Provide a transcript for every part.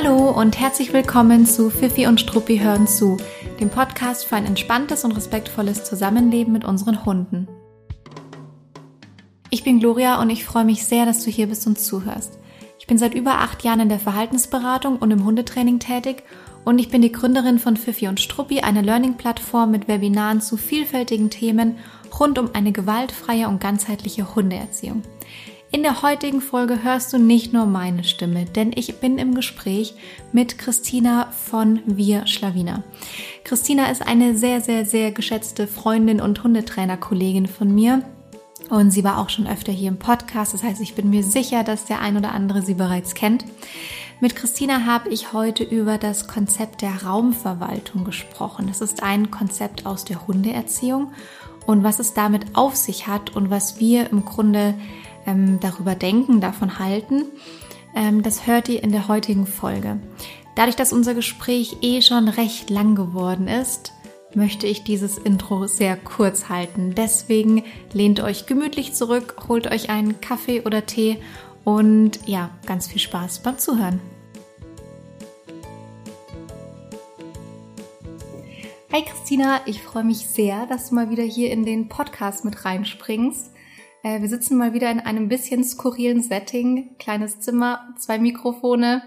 Hallo und herzlich willkommen zu Fifi und Struppi hören zu, dem Podcast für ein entspanntes und respektvolles Zusammenleben mit unseren Hunden. Ich bin Gloria und ich freue mich sehr, dass du hier bist und zuhörst. Ich bin seit über acht Jahren in der Verhaltensberatung und im Hundetraining tätig und ich bin die Gründerin von Fifi und Struppi, einer Learning-Plattform mit Webinaren zu vielfältigen Themen rund um eine gewaltfreie und ganzheitliche Hundeerziehung. In der heutigen Folge hörst du nicht nur meine Stimme, denn ich bin im Gespräch mit Christina von Wir Schlawiner. Christina ist eine sehr, sehr, sehr geschätzte Freundin und Hundetrainer-Kollegin von mir. Und sie war auch schon öfter hier im Podcast. Das heißt, ich bin mir sicher, dass der ein oder andere sie bereits kennt. Mit Christina habe ich heute über das Konzept der Raumverwaltung gesprochen. Das ist ein Konzept aus der Hundeerziehung und was es damit auf sich hat und was wir im Grunde ähm, darüber denken, davon halten, ähm, das hört ihr in der heutigen Folge. Dadurch, dass unser Gespräch eh schon recht lang geworden ist, möchte ich dieses Intro sehr kurz halten. Deswegen lehnt euch gemütlich zurück, holt euch einen Kaffee oder Tee und ja, ganz viel Spaß beim Zuhören. Hi Christina, ich freue mich sehr, dass du mal wieder hier in den Podcast mit reinspringst. Äh, wir sitzen mal wieder in einem bisschen skurrilen Setting. Kleines Zimmer, zwei Mikrofone,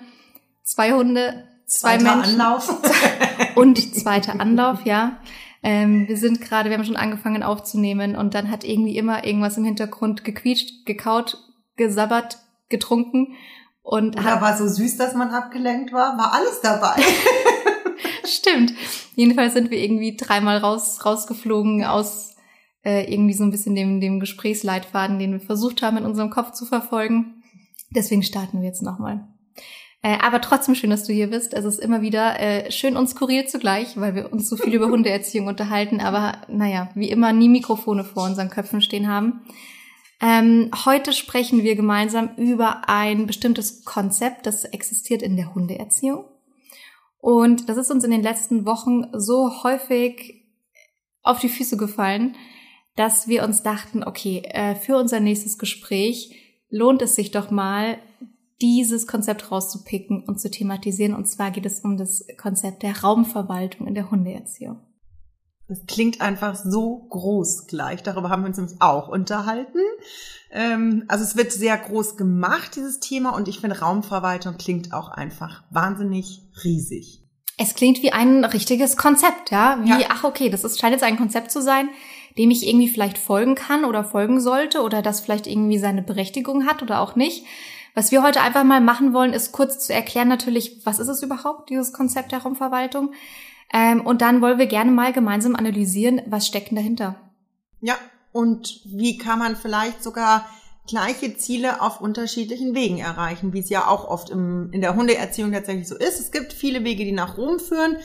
zwei Hunde, zwei zweiter Menschen. Anlauf. und zweiter Anlauf, ja. Ähm, wir sind gerade, wir haben schon angefangen aufzunehmen und dann hat irgendwie immer irgendwas im Hintergrund gequietscht, gekaut, gesabbert, getrunken und Oder hat, war so süß, dass man abgelenkt war? War alles dabei. stimmt. Jedenfalls sind wir irgendwie dreimal raus, rausgeflogen aus äh, irgendwie so ein bisschen dem, dem Gesprächsleitfaden, den wir versucht haben in unserem Kopf zu verfolgen. Deswegen starten wir jetzt nochmal. Äh, aber trotzdem schön, dass du hier bist. Es ist immer wieder äh, schön und skurril zugleich, weil wir uns so viel über Hundeerziehung unterhalten, aber naja, wie immer nie Mikrofone vor unseren Köpfen stehen haben. Ähm, heute sprechen wir gemeinsam über ein bestimmtes Konzept, das existiert in der Hundeerziehung. Und das ist uns in den letzten Wochen so häufig auf die Füße gefallen, dass wir uns dachten, okay, äh, für unser nächstes Gespräch lohnt es sich doch mal, dieses Konzept rauszupicken und zu thematisieren. Und zwar geht es um das Konzept der Raumverwaltung in der Hundeerziehung. Das klingt einfach so groß gleich. Darüber haben wir uns nämlich auch unterhalten. Ähm, also es wird sehr groß gemacht, dieses Thema. Und ich finde, Raumverwaltung klingt auch einfach wahnsinnig riesig. Es klingt wie ein richtiges Konzept, ja? Wie, Ja. ach okay, das ist, scheint jetzt ein Konzept zu sein, dem ich irgendwie vielleicht folgen kann oder folgen sollte oder das vielleicht irgendwie seine Berechtigung hat oder auch nicht. Was wir heute einfach mal machen wollen, ist kurz zu erklären natürlich, was ist es überhaupt, dieses Konzept der Raumverwaltung. Ähm, und dann wollen wir gerne mal gemeinsam analysieren, was steckt denn dahinter. Ja, und wie kann man vielleicht sogar gleiche Ziele auf unterschiedlichen Wegen erreichen, wie es ja auch oft im, in der Hundeerziehung tatsächlich so ist. Es gibt viele Wege, die nach Rom führen.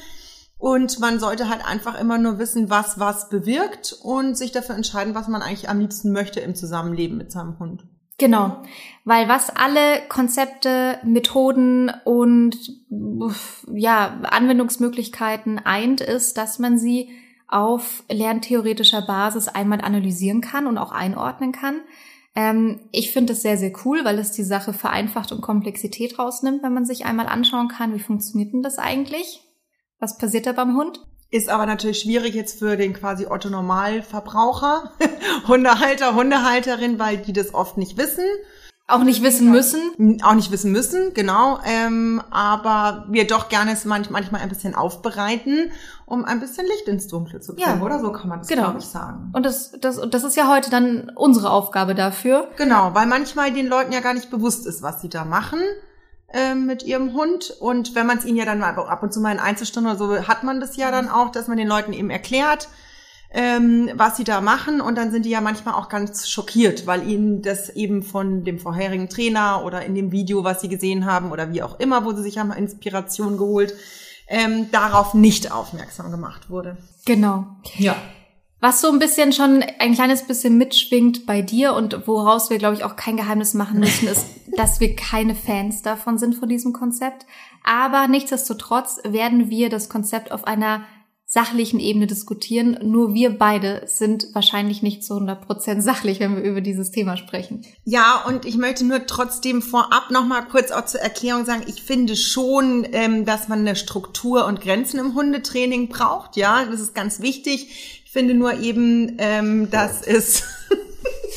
Und man sollte halt einfach immer nur wissen, was was bewirkt und sich dafür entscheiden, was man eigentlich am liebsten möchte im Zusammenleben mit seinem Hund. Genau, weil was alle Konzepte, Methoden und ja, Anwendungsmöglichkeiten eint, ist, dass man sie auf lerntheoretischer Basis einmal analysieren kann und auch einordnen kann. Ähm, ich finde das sehr, sehr cool, weil es die Sache vereinfacht und Komplexität rausnimmt, wenn man sich einmal anschauen kann, wie funktioniert denn das eigentlich? Was passiert da beim Hund? Ist aber natürlich schwierig jetzt für den quasi Otto Normalverbraucher, Hundehalter, Hundehalterin, weil die das oft nicht wissen. Auch nicht wissen müssen. auch nicht wissen müssen, genau. Ähm, aber wir doch gerne es manch, manchmal ein bisschen aufbereiten, um ein bisschen Licht ins Dunkle zu bringen, Ja. oder? So kann man das, Genau. glaube ich, sagen. Und das, das, das ist ja heute dann unsere Aufgabe dafür. Genau, weil manchmal den Leuten ja gar nicht bewusst ist, was sie da machen mit ihrem Hund. Und wenn man es ihnen ja dann mal ab und zu mal in Einzelstunden oder so, hat man das ja dann auch, dass man den Leuten eben erklärt, ähm, was sie da machen. Und dann sind die ja manchmal auch ganz schockiert, weil ihnen das eben von dem vorherigen Trainer oder in dem Video, was sie gesehen haben oder wie auch immer, wo sie sich haben Inspiration geholt, ähm, darauf nicht aufmerksam gemacht wurde. Genau. Ja. Was so ein bisschen schon ein kleines bisschen mitschwingt bei dir und woraus wir, glaube ich, auch kein Geheimnis machen müssen, ist, dass wir keine Fans davon sind von diesem Konzept. Aber nichtsdestotrotz werden wir das Konzept auf einer sachlichen Ebene diskutieren. Nur wir beide sind wahrscheinlich nicht zu 100 Prozent sachlich, wenn wir über dieses Thema sprechen. Ja, und ich möchte nur trotzdem vorab noch mal kurz auch zur Erklärung sagen, ich finde schon, ähm, dass man eine Struktur und Grenzen im Hundetraining braucht. Ja, das ist ganz wichtig. Ich finde nur eben, ähm, dass es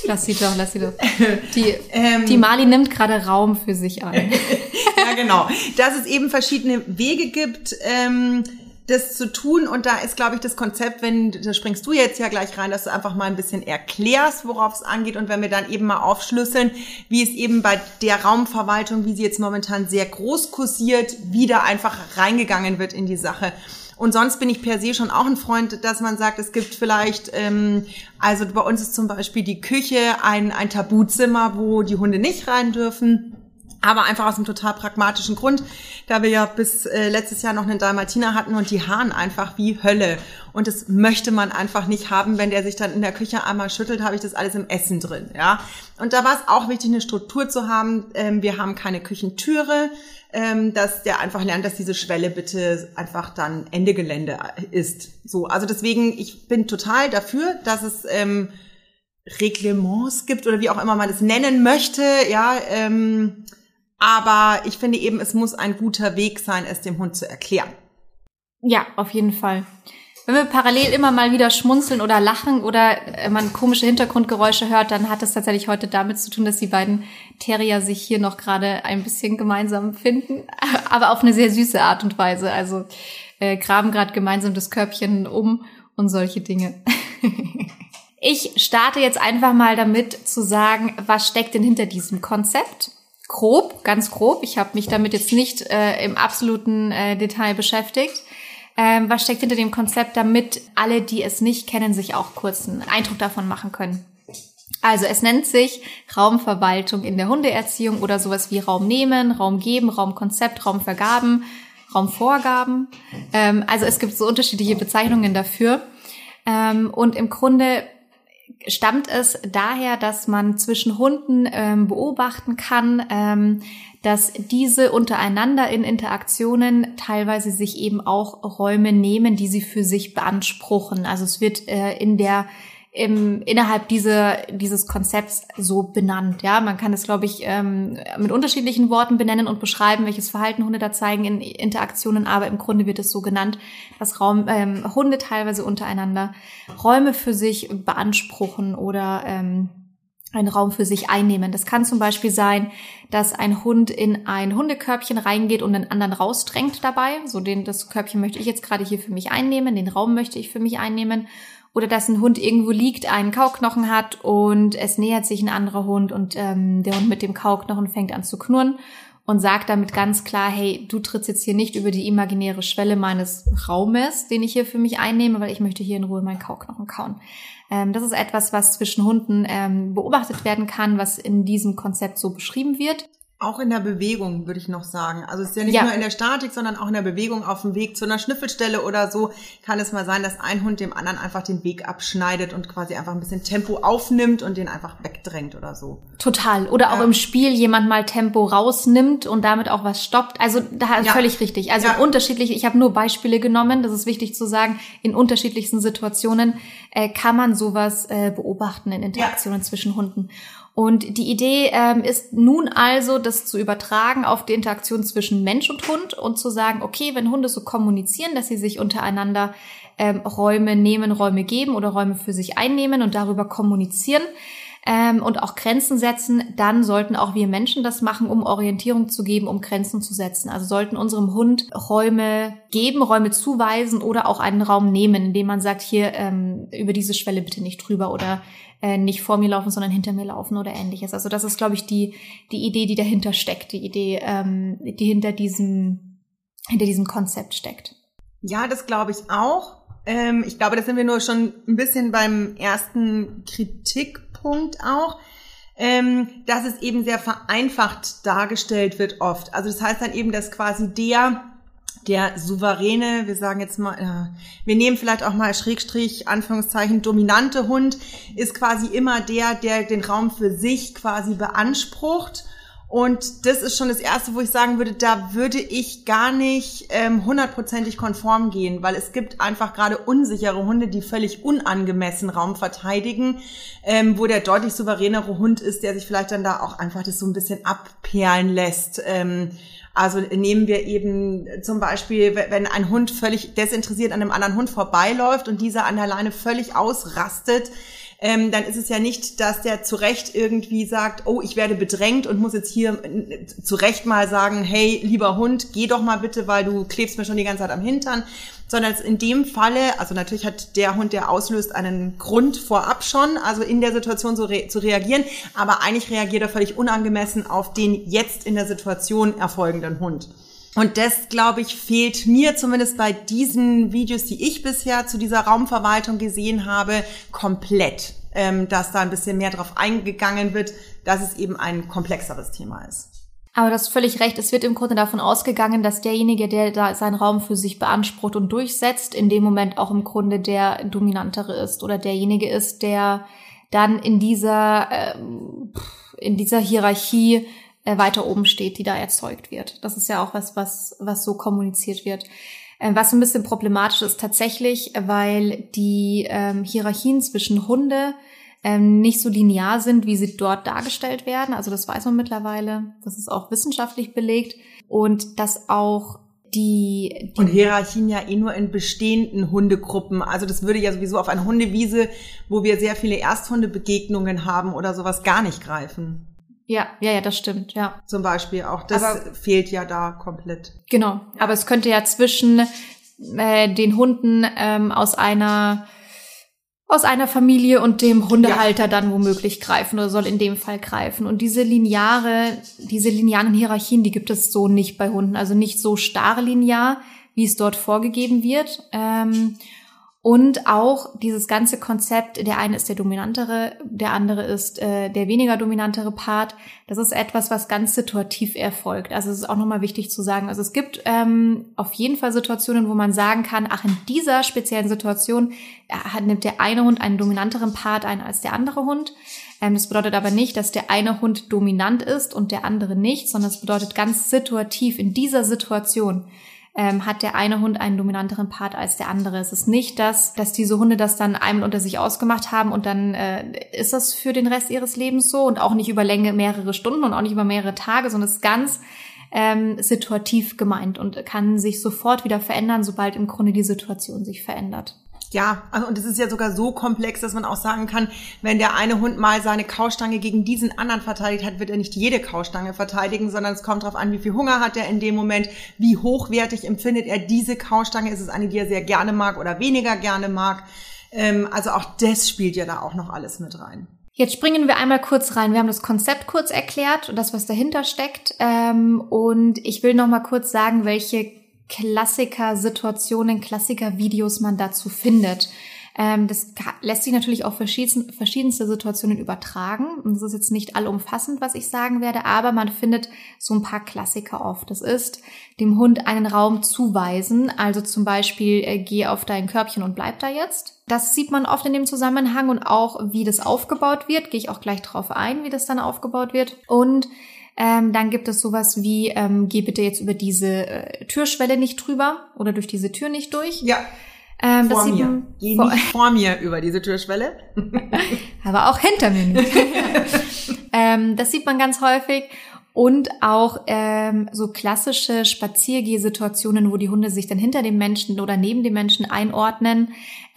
Lass sie doch, lass sie doch. Die, ähm, die Mali nimmt gerade Raum für sich ein. ja, genau. Dass es eben verschiedene Wege gibt, ähm, das zu tun. Und da ist, glaube ich, das Konzept, wenn, da springst du jetzt ja gleich rein, dass du einfach mal ein bisschen erklärst, worauf es angeht. Und wenn wir dann eben mal aufschlüsseln, wie es eben bei der Raumverwaltung, wie sie jetzt momentan sehr groß kursiert, wieder einfach reingegangen wird in die Sache. Und sonst bin ich per se schon auch ein Freund, dass man sagt, es gibt vielleicht, ähm, also bei uns ist zum Beispiel die Küche ein, ein Tabuzimmer, wo die Hunde nicht rein dürfen. Aber einfach aus einem total pragmatischen Grund, da wir ja bis äh, letztes Jahr noch einen Dalmatiner hatten und die haaren einfach wie Hölle. Und das möchte man einfach nicht haben, wenn der sich dann in der Küche einmal schüttelt, habe ich das alles im Essen drin. Ja. Und da war es auch wichtig, eine Struktur zu haben. Ähm, wir haben keine Küchentüre, ähm, dass der einfach lernt, dass diese Schwelle bitte einfach dann Ende Gelände ist. So, also deswegen, ich bin total dafür, dass es ähm, Reglements gibt oder wie auch immer man das nennen möchte. Ja. Ähm, aber ich finde eben, es muss ein guter Weg sein, es dem Hund zu erklären. Ja, auf jeden Fall. Wenn wir parallel immer mal wieder schmunzeln oder lachen oder äh, man komische Hintergrundgeräusche hört, dann hat es tatsächlich heute damit zu tun, dass die beiden Terrier sich hier noch gerade ein bisschen gemeinsam finden, aber auf eine sehr süße Art und Weise. Also äh, graben gerade gemeinsam das Körbchen um und solche Dinge. ich starte jetzt einfach mal damit zu sagen, was steckt denn hinter diesem Konzept? grob, ganz grob. Ich habe mich damit jetzt nicht äh, im absoluten äh, Detail beschäftigt. Ähm, was steckt hinter dem Konzept, damit alle, die es nicht kennen, sich auch kurz einen Eindruck davon machen können? Also es nennt sich Raumverwaltung in der Hundeerziehung oder sowas wie Raum nehmen, Raum geben, Raumkonzept, Raumvergaben, Raumvorgaben. Ähm, also es gibt so unterschiedliche Bezeichnungen dafür. Ähm, und im Grunde stammt es daher, dass man zwischen Hunden ähm, beobachten kann, ähm, dass diese untereinander in Interaktionen teilweise sich eben auch Räume nehmen, die sie für sich beanspruchen. Also es wird äh, in der im, innerhalb dieser, dieses Konzepts so benannt. Ja, man kann es, glaube ich, ähm, mit unterschiedlichen Worten benennen und beschreiben, welches Verhalten Hunde da zeigen in Interaktionen, aber im Grunde wird es so genannt, dass Raum, ähm, Hunde teilweise untereinander Räume für sich beanspruchen oder ähm, einen Raum für sich einnehmen. Das kann zum Beispiel sein, dass ein Hund in ein Hundekörbchen reingeht und den anderen rausdrängt dabei. So den, das Körbchen möchte ich jetzt gerade hier für mich einnehmen, den Raum möchte ich für mich einnehmen oder dass ein Hund irgendwo liegt, einen Kauknochen hat und es nähert sich ein anderer Hund und ähm, der Hund mit dem Kauknochen fängt an zu knurren und sagt damit ganz klar, hey, du trittst jetzt hier nicht über die imaginäre Schwelle meines Raumes, den ich hier für mich einnehme, weil ich möchte hier in Ruhe meinen Kauknochen kauen. Ähm, das ist etwas, was zwischen Hunden ähm, beobachtet werden kann, was in diesem Konzept so beschrieben wird. Auch in der Bewegung, würde ich noch sagen. Also es ist ja nicht ja. nur in der Statik, sondern auch in der Bewegung auf dem Weg zu einer Schnüffelstelle oder so kann es mal sein, dass ein Hund dem anderen einfach den Weg abschneidet und quasi einfach ein bisschen Tempo aufnimmt und den einfach wegdrängt oder so. Total. Oder auch ja. im Spiel jemand mal Tempo rausnimmt und damit auch was stoppt. Also da ist ja. völlig richtig. Also unterschiedlich, ich habe nur Beispiele genommen, das ist wichtig zu sagen, in unterschiedlichsten Situationen äh, kann man sowas äh, beobachten in Interaktionen zwischen Hunden. Und die Idee ähm, ist nun also, das zu übertragen auf die Interaktion zwischen Mensch und Hund und zu sagen, okay, wenn Hunde so kommunizieren, dass sie sich untereinander ähm, Räume nehmen, Räume geben oder Räume für sich einnehmen und darüber kommunizieren, ähm, und auch Grenzen setzen, dann sollten auch wir Menschen das machen, um Orientierung zu geben, um Grenzen zu setzen. Also sollten unserem Hund Räume geben, Räume zuweisen oder auch einen Raum nehmen, indem man sagt, hier ähm, über diese Schwelle bitte nicht drüber oder äh, nicht vor mir laufen, sondern hinter mir laufen oder ähnliches. Also das ist, glaube ich, die, die Idee, die dahinter steckt, die Idee, ähm, die hinter diesem, hinter diesem Konzept steckt. Ja, das glaube ich auch. Ähm, ich glaube, da sind wir nur schon ein bisschen beim ersten Kritikpunkt auch. Ähm, dass es eben sehr vereinfacht dargestellt wird oft. Also das heißt dann eben, dass quasi der der souveräne, wir sagen jetzt mal, äh, wir nehmen vielleicht auch mal Schrägstrich, Anführungszeichen, dominante Hund, ist quasi immer der, der den Raum für sich quasi beansprucht Und das ist schon das Erste, wo ich sagen würde, da würde ich gar nicht ähm, hundertprozentig konform gehen, weil es gibt einfach gerade unsichere Hunde, die völlig unangemessen Raum verteidigen, ähm, wo der deutlich souveränere Hund ist, der sich vielleicht dann da auch einfach das so ein bisschen abperlen lässt. Ähm, also nehmen wir eben zum Beispiel, wenn ein Hund völlig desinteressiert an einem anderen Hund vorbeiläuft und dieser an der Leine völlig ausrastet, ähm, dann ist es ja nicht, dass der zu Recht irgendwie sagt, oh, ich werde bedrängt und muss jetzt hier äh, zu Recht mal sagen, hey, lieber Hund, geh doch mal bitte, weil du klebst mir schon die ganze Zeit am Hintern, sondern in dem Falle, also natürlich hat der Hund, der auslöst, einen Grund vorab schon, also in der Situation so re zu reagieren, aber eigentlich reagiert er völlig unangemessen auf den jetzt in der Situation erfolgenden Hund. Und das, glaube ich, fehlt mir zumindest bei diesen Videos, die ich bisher zu dieser Raumverwaltung gesehen habe, komplett. Ähm, dass da ein bisschen mehr drauf eingegangen wird, dass es eben ein komplexeres Thema ist. Aber das ist völlig recht. Es wird im Grunde davon ausgegangen, dass derjenige, der da seinen Raum für sich beansprucht und durchsetzt, in dem Moment auch im Grunde der dominantere ist oder derjenige ist, der dann in dieser, äh, in dieser Hierarchie äh, weiter oben steht, die da erzeugt wird. Das ist ja auch was, was, was so kommuniziert wird. Äh, was ein bisschen problematisch ist tatsächlich, weil die ähm, Hierarchien zwischen Hunde ähm, nicht so linear sind, wie sie dort dargestellt werden. Also das weiß man mittlerweile. Das ist auch wissenschaftlich belegt. Und dass auch die, die und Hierarchien ja eh nur in bestehenden Hundegruppen. Also das würde ja sowieso auf eine Hundewiese, wo wir sehr viele Ersthundebegegnungen haben oder sowas gar nicht greifen. Ja, ja, ja, das stimmt, ja. Zum Beispiel auch. Das aber, fehlt ja da komplett. Genau. Aber es könnte ja zwischen äh, den Hunden ähm, aus einer aus einer Familie und dem Hundehalter ja. dann womöglich greifen oder soll in dem Fall greifen. Und diese lineare, diese linearen Hierarchien, die gibt es so nicht bei Hunden. Also nicht so starr linear, wie es dort vorgegeben wird. Ähm, und auch dieses ganze Konzept, der eine ist der dominantere, der andere ist äh, der weniger dominantere Part, das ist etwas, was ganz situativ erfolgt. Also es ist auch nochmal wichtig zu sagen. Also es gibt ähm, auf jeden Fall Situationen, wo man sagen kann, ach, in dieser speziellen Situation äh, nimmt der eine Hund einen dominanteren Part ein als der andere Hund. Ähm, das bedeutet aber nicht, dass der eine Hund dominant ist und der andere nicht, sondern es bedeutet ganz situativ in dieser Situation ähm, hat der eine Hund einen dominanteren Part als der andere. Es ist nicht das, dass diese Hunde das dann einmal unter sich ausgemacht haben und dann äh, ist das für den Rest ihres Lebens so und auch nicht über Länge mehrere Stunden und auch nicht über mehrere Tage, sondern es ist ganz ähm, situativ gemeint und kann sich sofort wieder verändern, sobald im Grunde die Situation sich verändert. Ja, also und es ist ja sogar so komplex, dass man auch sagen kann, wenn der eine Hund mal seine Kaustange gegen diesen anderen verteidigt hat, wird er nicht jede Kaustange verteidigen, sondern es kommt darauf an, wie viel Hunger hat er in dem Moment, wie hochwertig empfindet er diese Kaustange, ist es eine, die er sehr gerne mag oder weniger gerne mag. Ähm, also auch das spielt ja da auch noch alles mit rein. Jetzt springen wir einmal kurz rein. Wir haben das Konzept kurz erklärt und das, was dahinter steckt. Ähm, und ich will noch mal kurz sagen, welche Klassiker-Situationen, Klassiker-Videos man dazu findet. Ähm, das lässt sich natürlich auf verschieden, verschiedenste Situationen übertragen. Und das ist jetzt nicht allumfassend, was ich sagen werde, aber man findet so ein paar Klassiker oft. Das ist, dem Hund einen Raum zuweisen, also zum Beispiel, äh, geh auf dein Körbchen und bleib da jetzt. Das sieht man oft in dem Zusammenhang und auch, wie das aufgebaut wird. Gehe ich auch gleich drauf ein, wie das dann aufgebaut wird. Und ähm, dann gibt es sowas wie, ähm, geh bitte jetzt über diese äh, Türschwelle nicht drüber oder durch diese Tür nicht durch. Ja. Ähm, vor mir. Man, Geh vor, nicht vor mir über diese Türschwelle. aber auch hinter mir nicht. ähm, das sieht man ganz häufig und auch ähm, so klassische Spaziergehsituationen, wo die Hunde sich dann hinter dem Menschen oder neben dem Menschen einordnen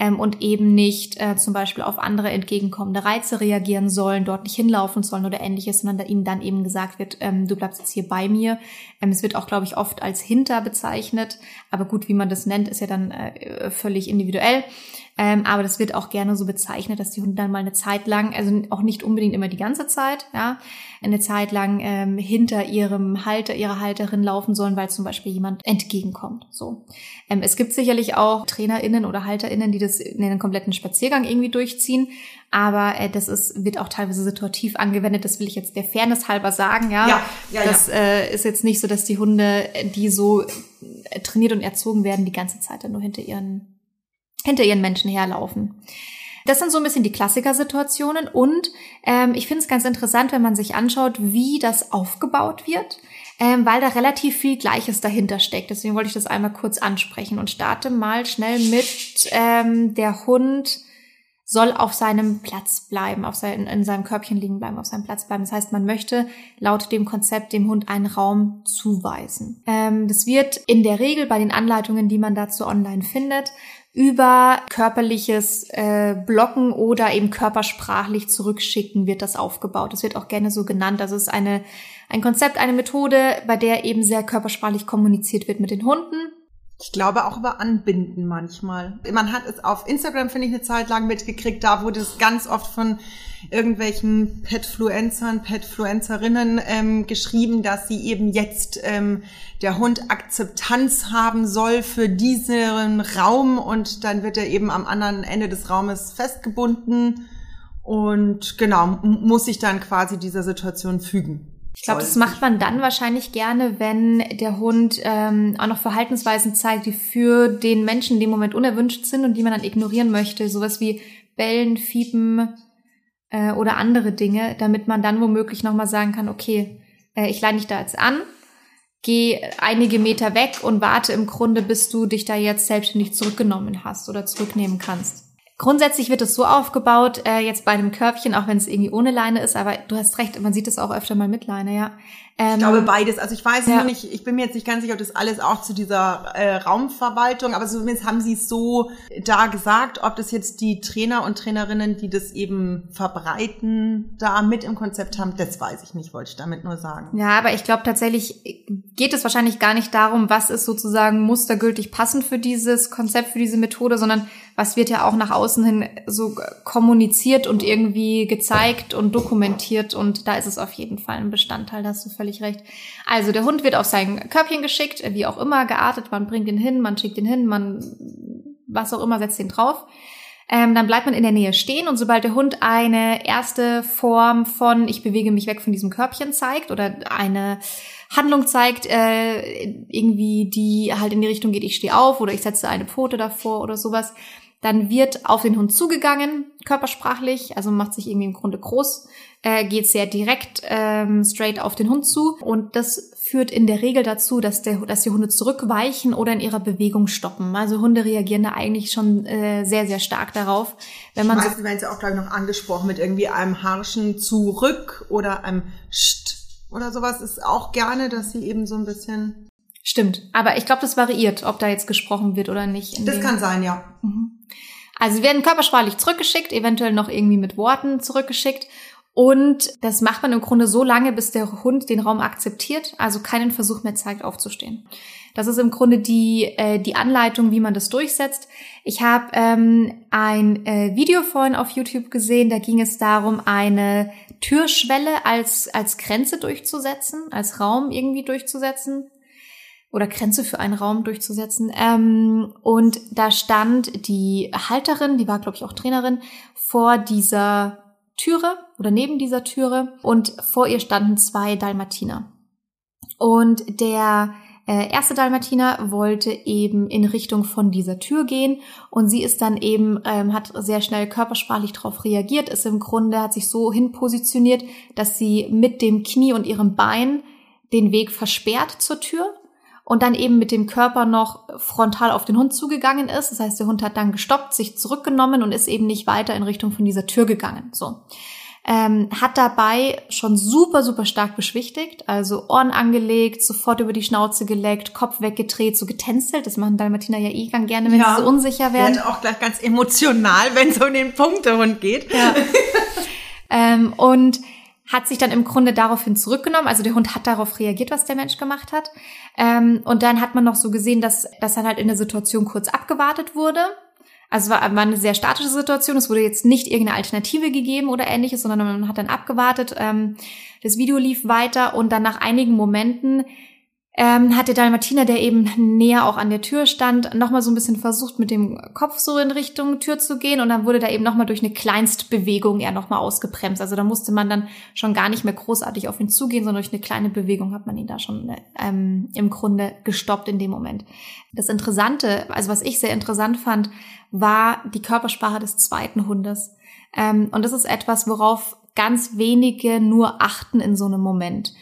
ähm, und eben nicht äh, zum Beispiel auf andere entgegenkommende Reize reagieren sollen, dort nicht hinlaufen sollen oder ähnliches, sondern da ihnen dann eben gesagt wird, ähm, du bleibst jetzt hier bei mir. Ähm, es wird auch, glaube ich, oft als hinter bezeichnet, aber gut, wie man das nennt, ist ja dann äh, völlig individuell. Ähm, aber das wird auch gerne so bezeichnet, dass die Hunde dann mal eine Zeit lang, also auch nicht unbedingt immer die ganze Zeit, ja, eine Zeit lang ähm, hinter ihrem Halter, ihrer Halterin laufen sollen, weil zum Beispiel jemand entgegenkommt. So. Ähm, es gibt sicherlich auch TrainerInnen oder HalterInnen, die das in einen kompletten Spaziergang irgendwie durchziehen. Aber äh, das ist, wird auch teilweise situativ angewendet. Das will ich jetzt der Fairness halber sagen, ja. ja, ja das ja. Äh, ist jetzt nicht so, dass die Hunde, die so äh, trainiert und erzogen werden, die ganze Zeit dann nur hinter ihren hinter ihren Menschen herlaufen. Das sind so ein bisschen die Klassikersituationen und ähm, ich finde es ganz interessant, wenn man sich anschaut, wie das aufgebaut wird, ähm, weil da relativ viel Gleiches dahinter steckt. Deswegen wollte ich das einmal kurz ansprechen und starte mal schnell mit ähm, der Hund soll auf seinem Platz bleiben, auf sein, in seinem Körbchen liegen bleiben, auf seinem Platz bleiben. Das heißt, man möchte laut dem Konzept dem Hund einen Raum zuweisen. Ähm, das wird in der Regel bei den Anleitungen, die man dazu online findet, über körperliches äh, Blocken oder eben körpersprachlich zurückschicken wird das aufgebaut. Das wird auch gerne so genannt. Das ist eine, ein Konzept, eine Methode, bei der eben sehr körpersprachlich kommuniziert wird mit den Hunden. Ich glaube auch über Anbinden manchmal. Man hat es auf Instagram, finde ich, eine Zeit lang mitgekriegt. Da wurde es ganz oft von irgendwelchen Petfluencern, Petfluencerinnen ähm, geschrieben, dass sie eben jetzt ähm, der Hund Akzeptanz haben soll für diesen Raum und dann wird er eben am anderen Ende des Raumes festgebunden und genau, muss sich dann quasi dieser Situation fügen. Ich glaube, das macht man dann wahrscheinlich gerne, wenn der Hund ähm, auch noch Verhaltensweisen zeigt, die für den Menschen in dem Moment unerwünscht sind und die man dann ignorieren möchte. Sowas wie Bellen, Fiepen äh, oder andere Dinge, damit man dann womöglich nochmal sagen kann, okay, äh, ich leite dich da jetzt an, geh einige Meter weg und warte im Grunde, bis du dich da jetzt selbstständig zurückgenommen hast oder zurücknehmen kannst. Grundsätzlich wird es so aufgebaut, äh, jetzt bei einem Körbchen, auch wenn es irgendwie ohne Leine ist, aber du hast recht, man sieht es auch öfter mal mit Leine, ja. Ähm, ich glaube beides. Also ich weiß ja. nur nicht, ich bin mir jetzt nicht ganz sicher, ob das alles auch zu dieser äh, Raumverwaltung, aber zumindest haben sie es so da gesagt, ob das jetzt die Trainer und Trainerinnen, die das eben verbreiten, da mit im Konzept haben, das weiß ich nicht, wollte ich damit nur sagen. Ja, aber ich glaube tatsächlich geht es wahrscheinlich gar nicht darum, was ist sozusagen mustergültig passend für dieses Konzept, für diese Methode, sondern was wird ja auch nach außen hin so kommuniziert und irgendwie gezeigt und dokumentiert und da ist es auf jeden Fall ein Bestandteil, da hast du völlig recht. Also der Hund wird auf sein Körbchen geschickt, wie auch immer, geartet, man bringt ihn hin, man schickt ihn hin, man was auch immer, setzt ihn drauf. Ähm, dann bleibt man in der Nähe stehen und sobald der Hund eine erste Form von ich bewege mich weg von diesem Körbchen zeigt oder eine Handlung zeigt, äh, irgendwie die halt in die Richtung geht, ich stehe auf oder ich setze eine Pfote davor oder sowas, dann wird auf den Hund zugegangen, körpersprachlich, also macht sich irgendwie im Grunde groß, äh, geht sehr direkt ähm, straight auf den Hund zu. Und das führt in der Regel dazu, dass, der, dass die Hunde zurückweichen oder in ihrer Bewegung stoppen. Also Hunde reagieren da eigentlich schon äh, sehr, sehr stark darauf. Wenn man Meistens so werden sie auch gleich noch angesprochen mit irgendwie einem harschen Zurück oder einem St oder sowas ist auch gerne, dass sie eben so ein bisschen Stimmt, aber ich glaube, das variiert, ob da jetzt gesprochen wird oder nicht. Das kann sein, ja. Mhm. Also sie werden körpersprachlich zurückgeschickt, eventuell noch irgendwie mit Worten zurückgeschickt. Und das macht man im Grunde so lange, bis der Hund den Raum akzeptiert, also keinen Versuch mehr zeigt, aufzustehen. Das ist im Grunde die, äh, die Anleitung, wie man das durchsetzt. Ich habe ähm, ein äh, Video vorhin auf YouTube gesehen, da ging es darum, eine Türschwelle als, als Grenze durchzusetzen, als Raum irgendwie durchzusetzen oder Grenze für einen Raum durchzusetzen. Ähm, und da stand die Halterin, die war, glaube ich, auch Trainerin, vor dieser Türe oder neben dieser Türe und vor ihr standen zwei Dalmatiner. Und der äh, erste Dalmatiner wollte eben in Richtung von dieser Tür gehen und sie ist dann eben, ähm, hat sehr schnell körpersprachlich darauf reagiert, ist im Grunde, hat sich so hin positioniert, dass sie mit dem Knie und ihrem Bein den Weg versperrt zur Tür und dann eben mit dem Körper noch frontal auf den Hund zugegangen ist. Das heißt, der Hund hat dann gestoppt, sich zurückgenommen und ist eben nicht weiter in Richtung von dieser Tür gegangen. So. Ähm, hat dabei schon super, super stark beschwichtigt, also Ohren angelegt, sofort über die Schnauze geleckt, Kopf weggedreht, so getänzelt. Das machen Dalmatiner ja eh ganz gerne, wenn ja, sie so unsicher werden. Wird auch gleich ganz emotional, wenn es um den Punktehund geht. Ja. ähm, und hat sich dann im Grunde daraufhin zurückgenommen. Also der Hund hat darauf reagiert, was der Mensch gemacht hat. Ähm, und dann hat man noch so gesehen, dass, dass dann halt in der Situation kurz abgewartet wurde. Also war, war eine sehr statische Situation. Es wurde jetzt nicht irgendeine Alternative gegeben oder ähnliches, sondern man hat dann abgewartet. Ähm, das Video lief weiter und dann nach einigen Momenten ähm, hat der Dalmatiner, der eben näher auch an der Tür stand, nochmal so ein bisschen versucht, mit dem Kopf so in Richtung Tür zu gehen und dann wurde da eben nochmal durch eine Kleinstbewegung er nochmal ausgebremst. Also da musste man dann schon gar nicht mehr großartig auf ihn zugehen, sondern durch eine kleine Bewegung hat man ihn da schon ähm, im Grunde gestoppt in dem Moment. Das Interessante, also was ich sehr interessant fand, war die Körpersprache des zweiten Hundes. Ähm, und das ist etwas, worauf ganz wenige nur achten in so einem Moment.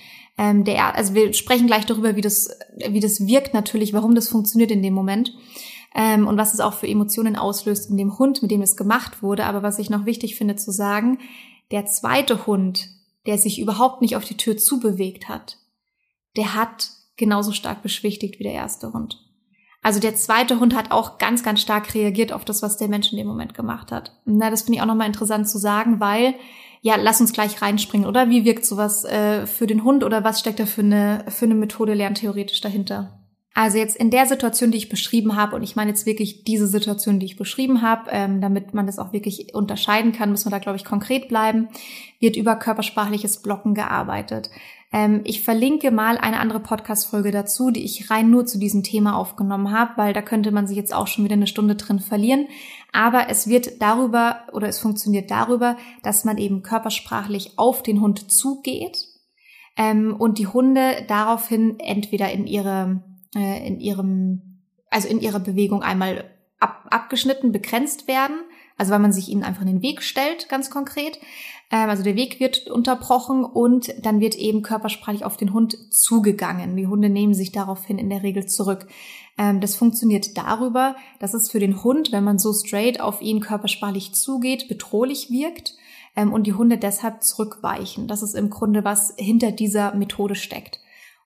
Ähm, der, also wir sprechen gleich darüber, wie das, wie das wirkt natürlich, warum das funktioniert in dem Moment ähm, und was es auch für Emotionen auslöst in dem Hund, mit dem es gemacht wurde. Aber was ich noch wichtig finde zu sagen, der zweite Hund, der sich überhaupt nicht auf die Tür zubewegt hat, der hat genauso stark beschwichtigt wie der erste Hund. Also der zweite Hund hat auch ganz, ganz stark reagiert auf das, was der Mensch in dem Moment gemacht hat. Na, das finde ich auch nochmal interessant zu sagen, weil ja, lass uns gleich reinspringen, oder? Wie wirkt sowas äh, für den Hund oder was steckt da für eine, für eine Methode lerntheoretisch dahinter? Also jetzt in der Situation, die ich beschrieben habe, und ich meine jetzt wirklich diese Situation, die ich beschrieben habe, ähm, damit man das auch wirklich unterscheiden kann, muss man da, glaube ich, konkret bleiben, wird über körpersprachliches Blocken gearbeitet. Ähm, ich verlinke mal eine andere Podcast-Folge dazu, die ich rein nur zu diesem Thema aufgenommen habe, weil da könnte man sich jetzt auch schon wieder eine Stunde drin verlieren. Aber es wird darüber oder es funktioniert darüber, dass man eben körpersprachlich auf den Hund zugeht ähm, und die Hunde daraufhin entweder in ihre äh, in ihrem also in ihrer Bewegung einmal ab, abgeschnitten, begrenzt werden, also weil man sich ihnen einfach in den Weg stellt, ganz konkret, also der Weg wird unterbrochen und dann wird eben körpersprachlich auf den Hund zugegangen. Die Hunde nehmen sich daraufhin in der Regel zurück. Ähm, das funktioniert darüber, dass es für den Hund, wenn man so straight auf ihn körpersprachlich zugeht, bedrohlich wirkt ähm, und die Hunde deshalb zurückweichen. Das ist im Grunde, was hinter dieser Methode steckt.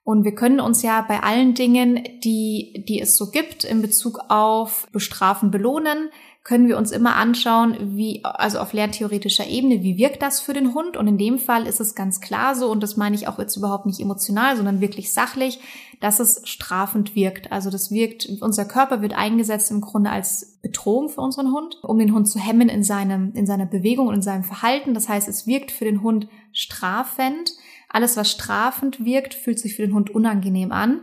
Und wir können uns ja bei allen Dingen, die, die es so gibt, in Bezug auf Bestrafen, Belohnen, können wir uns immer anschauen, wie, also auf lerntheoretischer Ebene, wie wirkt das für den Hund? Und in dem Fall ist es ganz klar so, und das meine ich auch jetzt überhaupt nicht emotional, sondern wirklich sachlich, dass es strafend wirkt. Also das wirkt, unser Körper wird eingesetzt im Grunde als Bedrohung für unseren Hund, um den Hund zu hemmen in seinem, in seiner Bewegung und in seinem Verhalten. Das heißt, es wirkt für den Hund strafend. Alles, was strafend wirkt, fühlt sich für den Hund unangenehm an.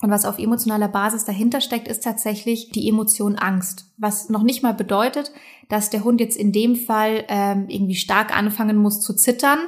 Und was auf emotionaler Basis dahinter steckt, ist tatsächlich die Emotion Angst. Was noch nicht mal bedeutet, dass der Hund jetzt in dem Fall ähm, irgendwie stark anfangen muss zu zittern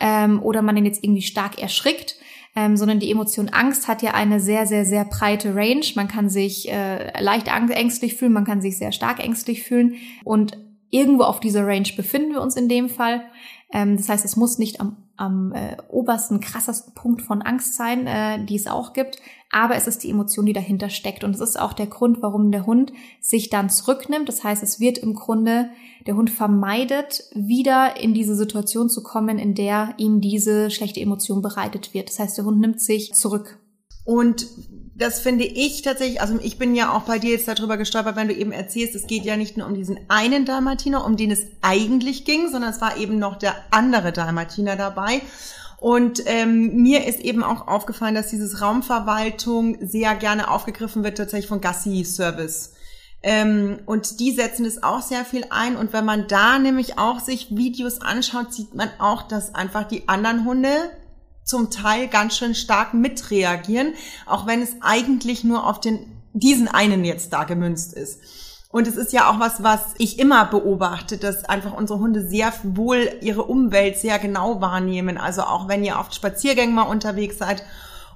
ähm, oder man ihn jetzt irgendwie stark erschrickt, ähm, sondern die Emotion Angst hat ja eine sehr, sehr, sehr breite Range. Man kann sich äh, leicht ängstlich fühlen, man kann sich sehr stark ängstlich fühlen und irgendwo auf dieser Range befinden wir uns in dem Fall. Ähm, das heißt, es muss nicht am, am äh, obersten, krassesten Punkt von Angst sein, äh, die es auch gibt, aber es ist die Emotion, die dahinter steckt. Und es ist auch der Grund, warum der Hund sich dann zurücknimmt. Das heißt, es wird im Grunde, der Hund vermeidet, wieder in diese Situation zu kommen, in der ihm diese schlechte Emotion bereitet wird. Das heißt, der Hund nimmt sich zurück. Und das finde ich tatsächlich, also ich bin ja auch bei dir jetzt darüber gestolpert, wenn du eben erzählst, es geht ja nicht nur um diesen einen Dalmatiner, um den es eigentlich ging, sondern es war eben noch der andere Dalmatiner dabei. Und ähm, mir ist eben auch aufgefallen, dass dieses Raumverwaltung sehr gerne aufgegriffen wird, tatsächlich von Gassi-Service. Ähm, und die setzen es auch sehr viel ein. Und wenn man da nämlich auch sich Videos anschaut, sieht man auch, dass einfach die anderen Hunde zum Teil ganz schön stark mitreagieren, auch wenn es eigentlich nur auf den, diesen einen jetzt da gemünzt ist. Und es ist ja auch was, was ich immer beobachte, dass einfach unsere Hunde sehr wohl ihre Umwelt sehr genau wahrnehmen. Also auch wenn ihr auf Spaziergängen mal unterwegs seid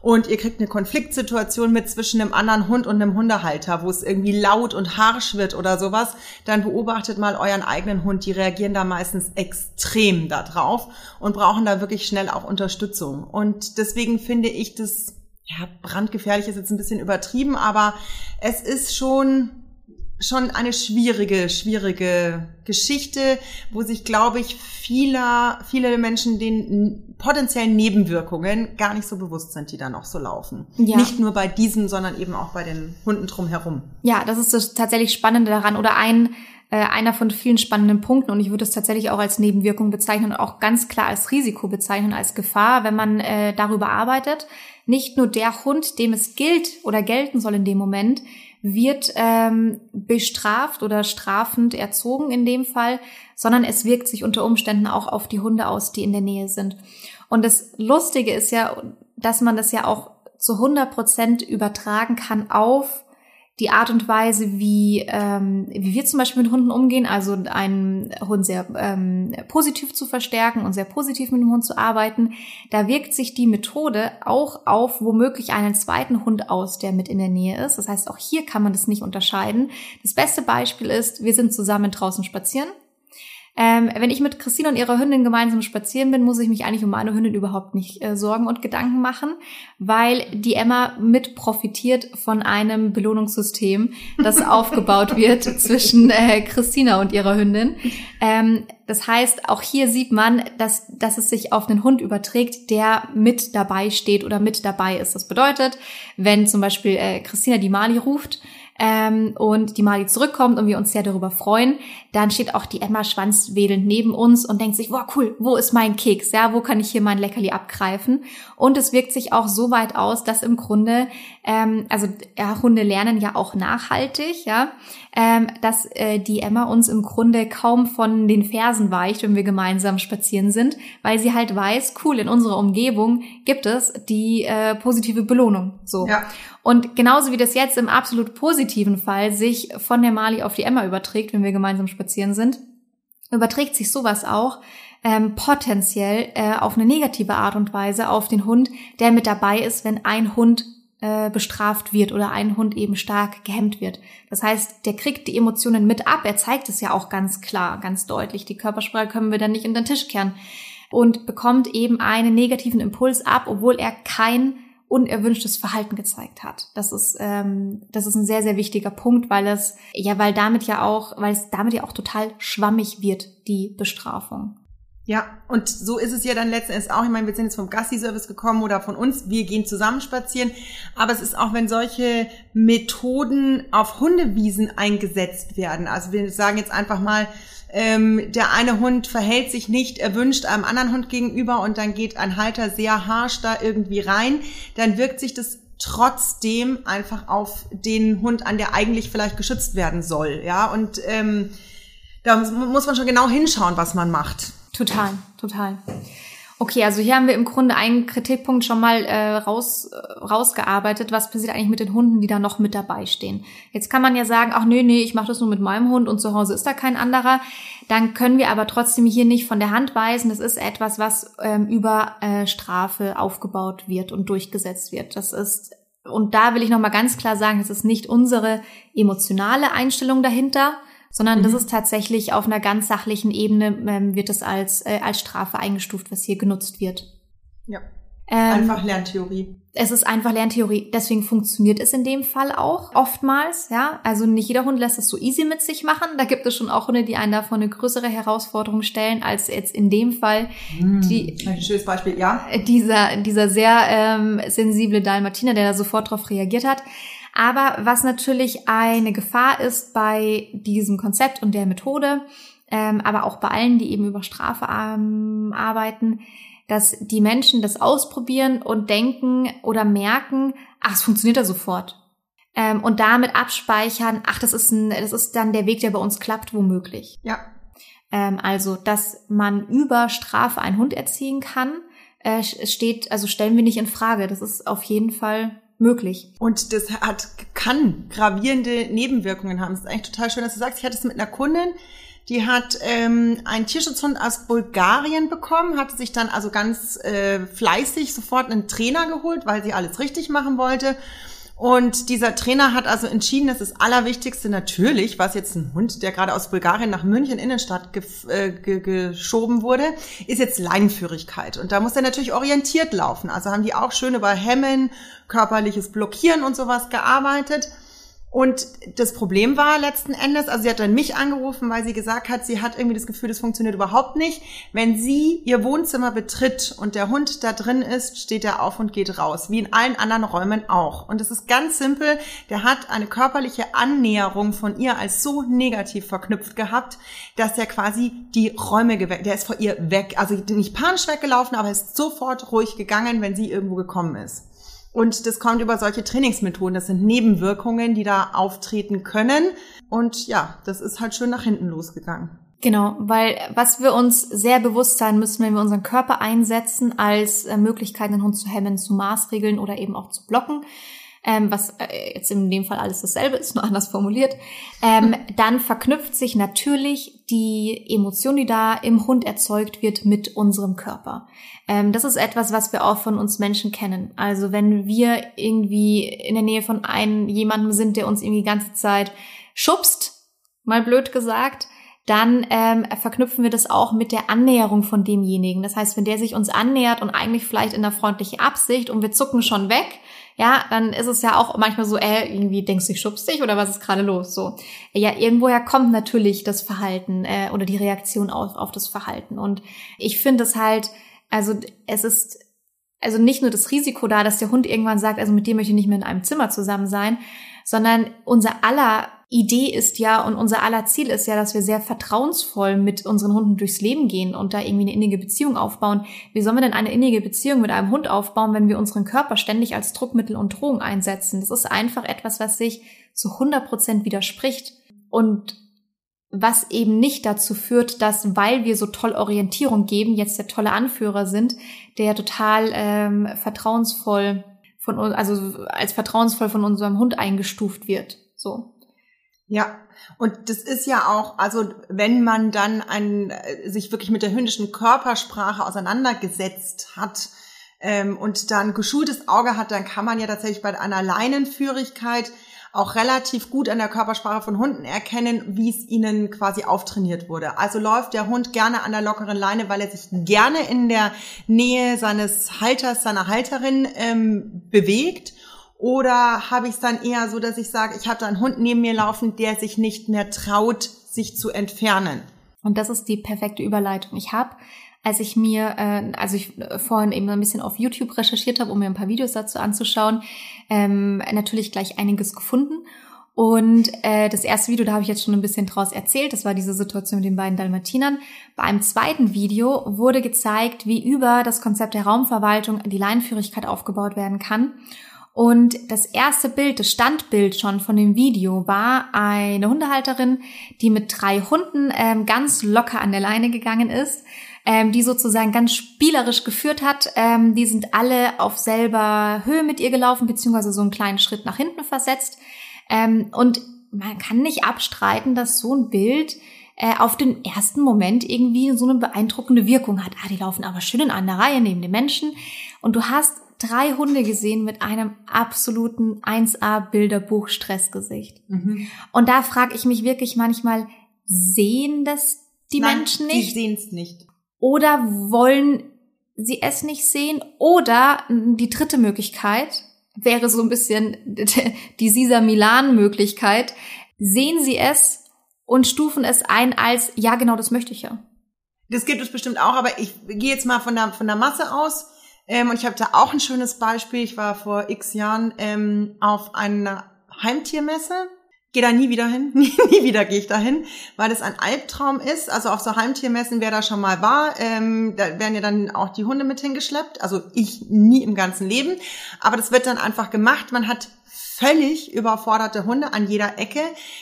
und ihr kriegt eine Konfliktsituation mit zwischen einem anderen Hund und einem Hundehalter, wo es irgendwie laut und harsch wird oder sowas, dann beobachtet mal euren eigenen Hund. Die reagieren da meistens extrem darauf und brauchen da wirklich schnell auch Unterstützung. Und deswegen finde ich das, ja, brandgefährlich ist jetzt ein bisschen übertrieben, aber es ist schon, schon eine schwierige, schwierige Geschichte, wo sich, glaube ich, vieler, viele Menschen den potenziellen Nebenwirkungen gar nicht so bewusst sind, die da noch so laufen. Ja. Nicht nur bei diesen, sondern eben auch bei den Hunden drumherum. Ja, das ist das tatsächlich Spannende daran oder ein äh, einer von vielen spannenden Punkten und ich würde es tatsächlich auch als Nebenwirkung bezeichnen und auch ganz klar als Risiko bezeichnen, als Gefahr, wenn man äh, darüber arbeitet. Nicht nur der Hund, dem es gilt oder gelten soll in dem Moment, wird ähm, bestraft oder strafend erzogen in dem Fall, sondern es wirkt sich unter Umständen auch auf die Hunde aus, die in der Nähe sind. Und das Lustige ist ja, dass man das ja auch zu 100 Prozent übertragen kann auf die Art und Weise, wie, ähm, wie wir zum Beispiel mit Hunden umgehen, also einen Hund sehr ähm, positiv zu verstärken und sehr positiv mit dem Hund zu arbeiten, da wirkt sich die Methode auch auf womöglich einen zweiten Hund aus, der mit in der Nähe ist. Das heißt, auch hier kann man das nicht unterscheiden. Das beste Beispiel ist, wir sind zusammen draußen spazieren ähm, wenn ich mit Christine und ihrer Hündin gemeinsam spazieren bin, muss ich mich eigentlich um meine Hündin überhaupt nicht äh, Sorgen und Gedanken machen, weil die Emma mit profitiert von einem Belohnungssystem, das aufgebaut wird zwischen äh, Christina und ihrer Hündin. Ähm, das heißt, auch hier sieht man, dass, dass es sich auf einen Hund überträgt, der mit dabei steht oder mit dabei ist. Das bedeutet, wenn zum Beispiel äh, Christina die Mali ruft, ähm, und die Mali zurückkommt und wir uns sehr darüber freuen, dann steht auch die Emma schwanzwedelnd neben uns und denkt sich, wow, cool, wo ist mein Keks? Ja, wo kann ich hier mein Leckerli abgreifen? Und es wirkt sich auch so weit aus, dass im Grunde, ähm, also ja, Hunde lernen ja auch nachhaltig, ja, ähm, dass äh, die Emma uns im Grunde kaum von den Fersen weicht, wenn wir gemeinsam spazieren sind, weil sie halt weiß, cool, in unserer Umgebung gibt es die äh, positive Belohnung. So. Ja. Und genauso wie das jetzt im absolut positiven Fall sich von der Mali auf die Emma überträgt, wenn wir gemeinsam spazieren sind, überträgt sich sowas auch ähm, potenziell äh, auf eine negative Art und Weise auf den Hund, der mit dabei ist, wenn ein Hund äh, bestraft wird oder ein Hund eben stark gehemmt wird. Das heißt, der kriegt die Emotionen mit ab. Er zeigt es ja auch ganz klar, ganz deutlich. Die Körpersprache können wir dann nicht in den Tisch kehren und bekommt eben einen negativen Impuls ab, obwohl er kein unerwünschtes Verhalten gezeigt hat. Das ist, ähm, das ist ein sehr, sehr wichtiger Punkt, weil es, ja, weil damit ja auch, weil es damit ja auch total schwammig wird, die Bestrafung. Ja, und so ist es ja dann letzten Endes auch. Ich meine, wir sind jetzt vom Gassi-Service gekommen oder von uns. Wir gehen zusammen spazieren. Aber es ist auch, wenn solche Methoden auf Hundewiesen eingesetzt werden. Also wir sagen jetzt einfach mal, ähm, der eine Hund verhält sich nicht erwünscht einem anderen Hund gegenüber und dann geht ein Halter sehr harsch da irgendwie rein, dann wirkt sich das trotzdem einfach auf den Hund an, der eigentlich vielleicht geschützt werden soll. Ja, und ähm, da muss man schon genau hinschauen, was man macht. Total, total. Okay, also hier haben wir im Grunde einen Kritikpunkt schon mal äh, raus, äh, rausgearbeitet. Was passiert eigentlich mit den Hunden, die da noch mit dabei stehen? Jetzt kann man ja sagen, ach nee, nee, ich mache das nur mit meinem Hund und zu Hause ist da kein anderer. Dann können wir aber trotzdem hier nicht von der Hand weisen. Das ist etwas, was ähm, über äh, Strafe aufgebaut wird und durchgesetzt wird. Das ist und da will ich noch mal ganz klar sagen, es ist nicht unsere emotionale Einstellung dahinter, sondern mhm. das ist tatsächlich auf einer ganz sachlichen Ebene ähm, wird es als, äh, als Strafe eingestuft, was hier genutzt wird. Ja. Ähm, einfach Lerntheorie. Es ist einfach Lerntheorie. Deswegen funktioniert es in dem Fall auch oftmals, ja. Also nicht jeder Hund lässt es so easy mit sich machen. Da gibt es schon auch Hunde, die einen davor eine größere Herausforderung stellen, als jetzt in dem Fall hm, die, ein schönes Beispiel, ja. Dieser, dieser sehr ähm, sensible Dalmatiner, der da sofort darauf reagiert hat. Aber was natürlich eine Gefahr ist bei diesem Konzept und der Methode, ähm, aber auch bei allen, die eben über Strafe ähm, arbeiten, dass die Menschen das ausprobieren und denken oder merken, ach, es funktioniert ja sofort. Ähm, und damit abspeichern, ach, das ist, ein, das ist dann der Weg, der bei uns klappt, womöglich. Ja. Ähm, also, dass man über Strafe einen Hund erziehen kann, äh, steht, also stellen wir nicht in Frage. Das ist auf jeden Fall möglich. Und das hat, kann gravierende Nebenwirkungen haben. Es ist eigentlich total schön, dass du sagst, ich hatte es mit einer Kundin, die hat ähm, einen Tierschutzhund aus Bulgarien bekommen, hatte sich dann also ganz äh, fleißig sofort einen Trainer geholt, weil sie alles richtig machen wollte. Und dieser Trainer hat also entschieden, dass das Allerwichtigste natürlich, was jetzt ein Hund, der gerade aus Bulgarien nach München Innenstadt ge äh, ge geschoben wurde, ist jetzt Leinenführigkeit. Und da muss er natürlich orientiert laufen. Also haben die auch schön über Hemmen, körperliches Blockieren und sowas gearbeitet. Und das Problem war letzten Endes, also sie hat dann mich angerufen, weil sie gesagt hat, sie hat irgendwie das Gefühl, das funktioniert überhaupt nicht. Wenn sie ihr Wohnzimmer betritt und der Hund da drin ist, steht er auf und geht raus, wie in allen anderen Räumen auch. Und es ist ganz simpel, der hat eine körperliche Annäherung von ihr als so negativ verknüpft gehabt, dass er quasi die Räume geweckt, der ist vor ihr weg, also nicht panisch weggelaufen, aber ist sofort ruhig gegangen, wenn sie irgendwo gekommen ist. Und das kommt über solche Trainingsmethoden. Das sind Nebenwirkungen, die da auftreten können. Und ja, das ist halt schön nach hinten losgegangen. Genau, weil was wir uns sehr bewusst sein müssen, wenn wir unseren Körper einsetzen als äh, Möglichkeit, den Hund zu hemmen, zu maßregeln oder eben auch zu blocken, ähm, was äh, jetzt in dem Fall alles dasselbe ist, nur anders formuliert, ähm, dann verknüpft sich natürlich die Emotion, die da im Hund erzeugt wird, mit unserem Körper. Ähm, das ist etwas, was wir auch von uns Menschen kennen. Also wenn wir irgendwie in der Nähe von einem jemandem sind, der uns irgendwie die ganze Zeit schubst, mal blöd gesagt, dann ähm, verknüpfen wir das auch mit der Annäherung von demjenigen. Das heißt, wenn der sich uns annähert und eigentlich vielleicht in der freundlichen Absicht und wir zucken schon weg, ja, dann ist es ja auch manchmal so, äh, irgendwie denkst du, ich schubst dich oder was ist gerade los? So, ja, irgendwoher kommt natürlich das Verhalten äh, oder die Reaktion auf, auf das Verhalten. Und ich finde es halt, also es ist also nicht nur das Risiko da, dass der Hund irgendwann sagt, also mit dem möchte ich nicht mehr in einem Zimmer zusammen sein, sondern unser aller Idee ist ja und unser aller Ziel ist ja, dass wir sehr vertrauensvoll mit unseren Hunden durchs Leben gehen und da irgendwie eine innige Beziehung aufbauen. Wie sollen wir denn eine innige Beziehung mit einem Hund aufbauen, wenn wir unseren Körper ständig als Druckmittel und Drohung einsetzen? Das ist einfach etwas, was sich zu 100 Prozent widerspricht und was eben nicht dazu führt, dass, weil wir so toll Orientierung geben, jetzt der tolle Anführer sind, der total ähm, vertrauensvoll von also als vertrauensvoll von unserem Hund eingestuft wird. So. Ja, und das ist ja auch, also wenn man dann ein, äh, sich wirklich mit der hündischen Körpersprache auseinandergesetzt hat ähm, und dann geschultes Auge hat, dann kann man ja tatsächlich bei einer Leinenführigkeit auch relativ gut an der Körpersprache von Hunden erkennen, wie es ihnen quasi auftrainiert wurde. Also läuft der Hund gerne an der lockeren Leine, weil er sich gerne in der Nähe seines Halters, seiner Halterin ähm, bewegt oder habe ich es dann eher so, dass ich sage, ich habe da einen Hund neben mir laufen, der sich nicht mehr traut, sich zu entfernen? Und das ist die perfekte Überleitung. Ich habe, als ich mir, äh, also ich äh, vorhin eben ein bisschen auf YouTube recherchiert habe, um mir ein paar Videos dazu anzuschauen, ähm, natürlich gleich einiges gefunden. Und äh, das erste Video, da habe ich jetzt schon ein bisschen draus erzählt, das war diese Situation mit den beiden Dalmatinern. Bei einem zweiten Video wurde gezeigt, wie über das Konzept der Raumverwaltung die Leinenführigkeit aufgebaut werden kann. Und das erste Bild, das Standbild schon von dem Video war eine Hundehalterin, die mit drei Hunden ähm, ganz locker an der Leine gegangen ist, ähm, die sozusagen ganz spielerisch geführt hat. Ähm, die sind alle auf selber Höhe mit ihr gelaufen, beziehungsweise so einen kleinen Schritt nach hinten versetzt. Ähm, und man kann nicht abstreiten, dass so ein Bild äh, auf den ersten Moment irgendwie so eine beeindruckende Wirkung hat. Ah, die laufen aber schön in einer Reihe neben den Menschen. Und du hast drei Hunde gesehen mit einem absoluten 1A Bilderbuch Stressgesicht. Mhm. Und da frage ich mich wirklich manchmal, sehen das die Nein, Menschen nicht? Sie sehen es nicht. Oder wollen sie es nicht sehen? Oder die dritte Möglichkeit wäre so ein bisschen die Sisa Milan Möglichkeit. Sehen sie es und stufen es ein als, ja genau, das möchte ich ja. Das gibt es bestimmt auch, aber ich gehe jetzt mal von der, von der Masse aus ähm, und ich habe da auch ein schönes Beispiel. Ich war vor x Jahren ähm, auf einer Heimtiermesse. Gehe da nie wieder hin, nie, nie wieder gehe ich da hin, weil das ein Albtraum ist. Also auf so Heimtiermessen, wer da schon mal war, ähm, da werden ja dann auch die Hunde mit hingeschleppt. Also ich nie im ganzen Leben. Aber das wird dann einfach gemacht. Man hat völlig überforderte Hunde an jeder Ecke,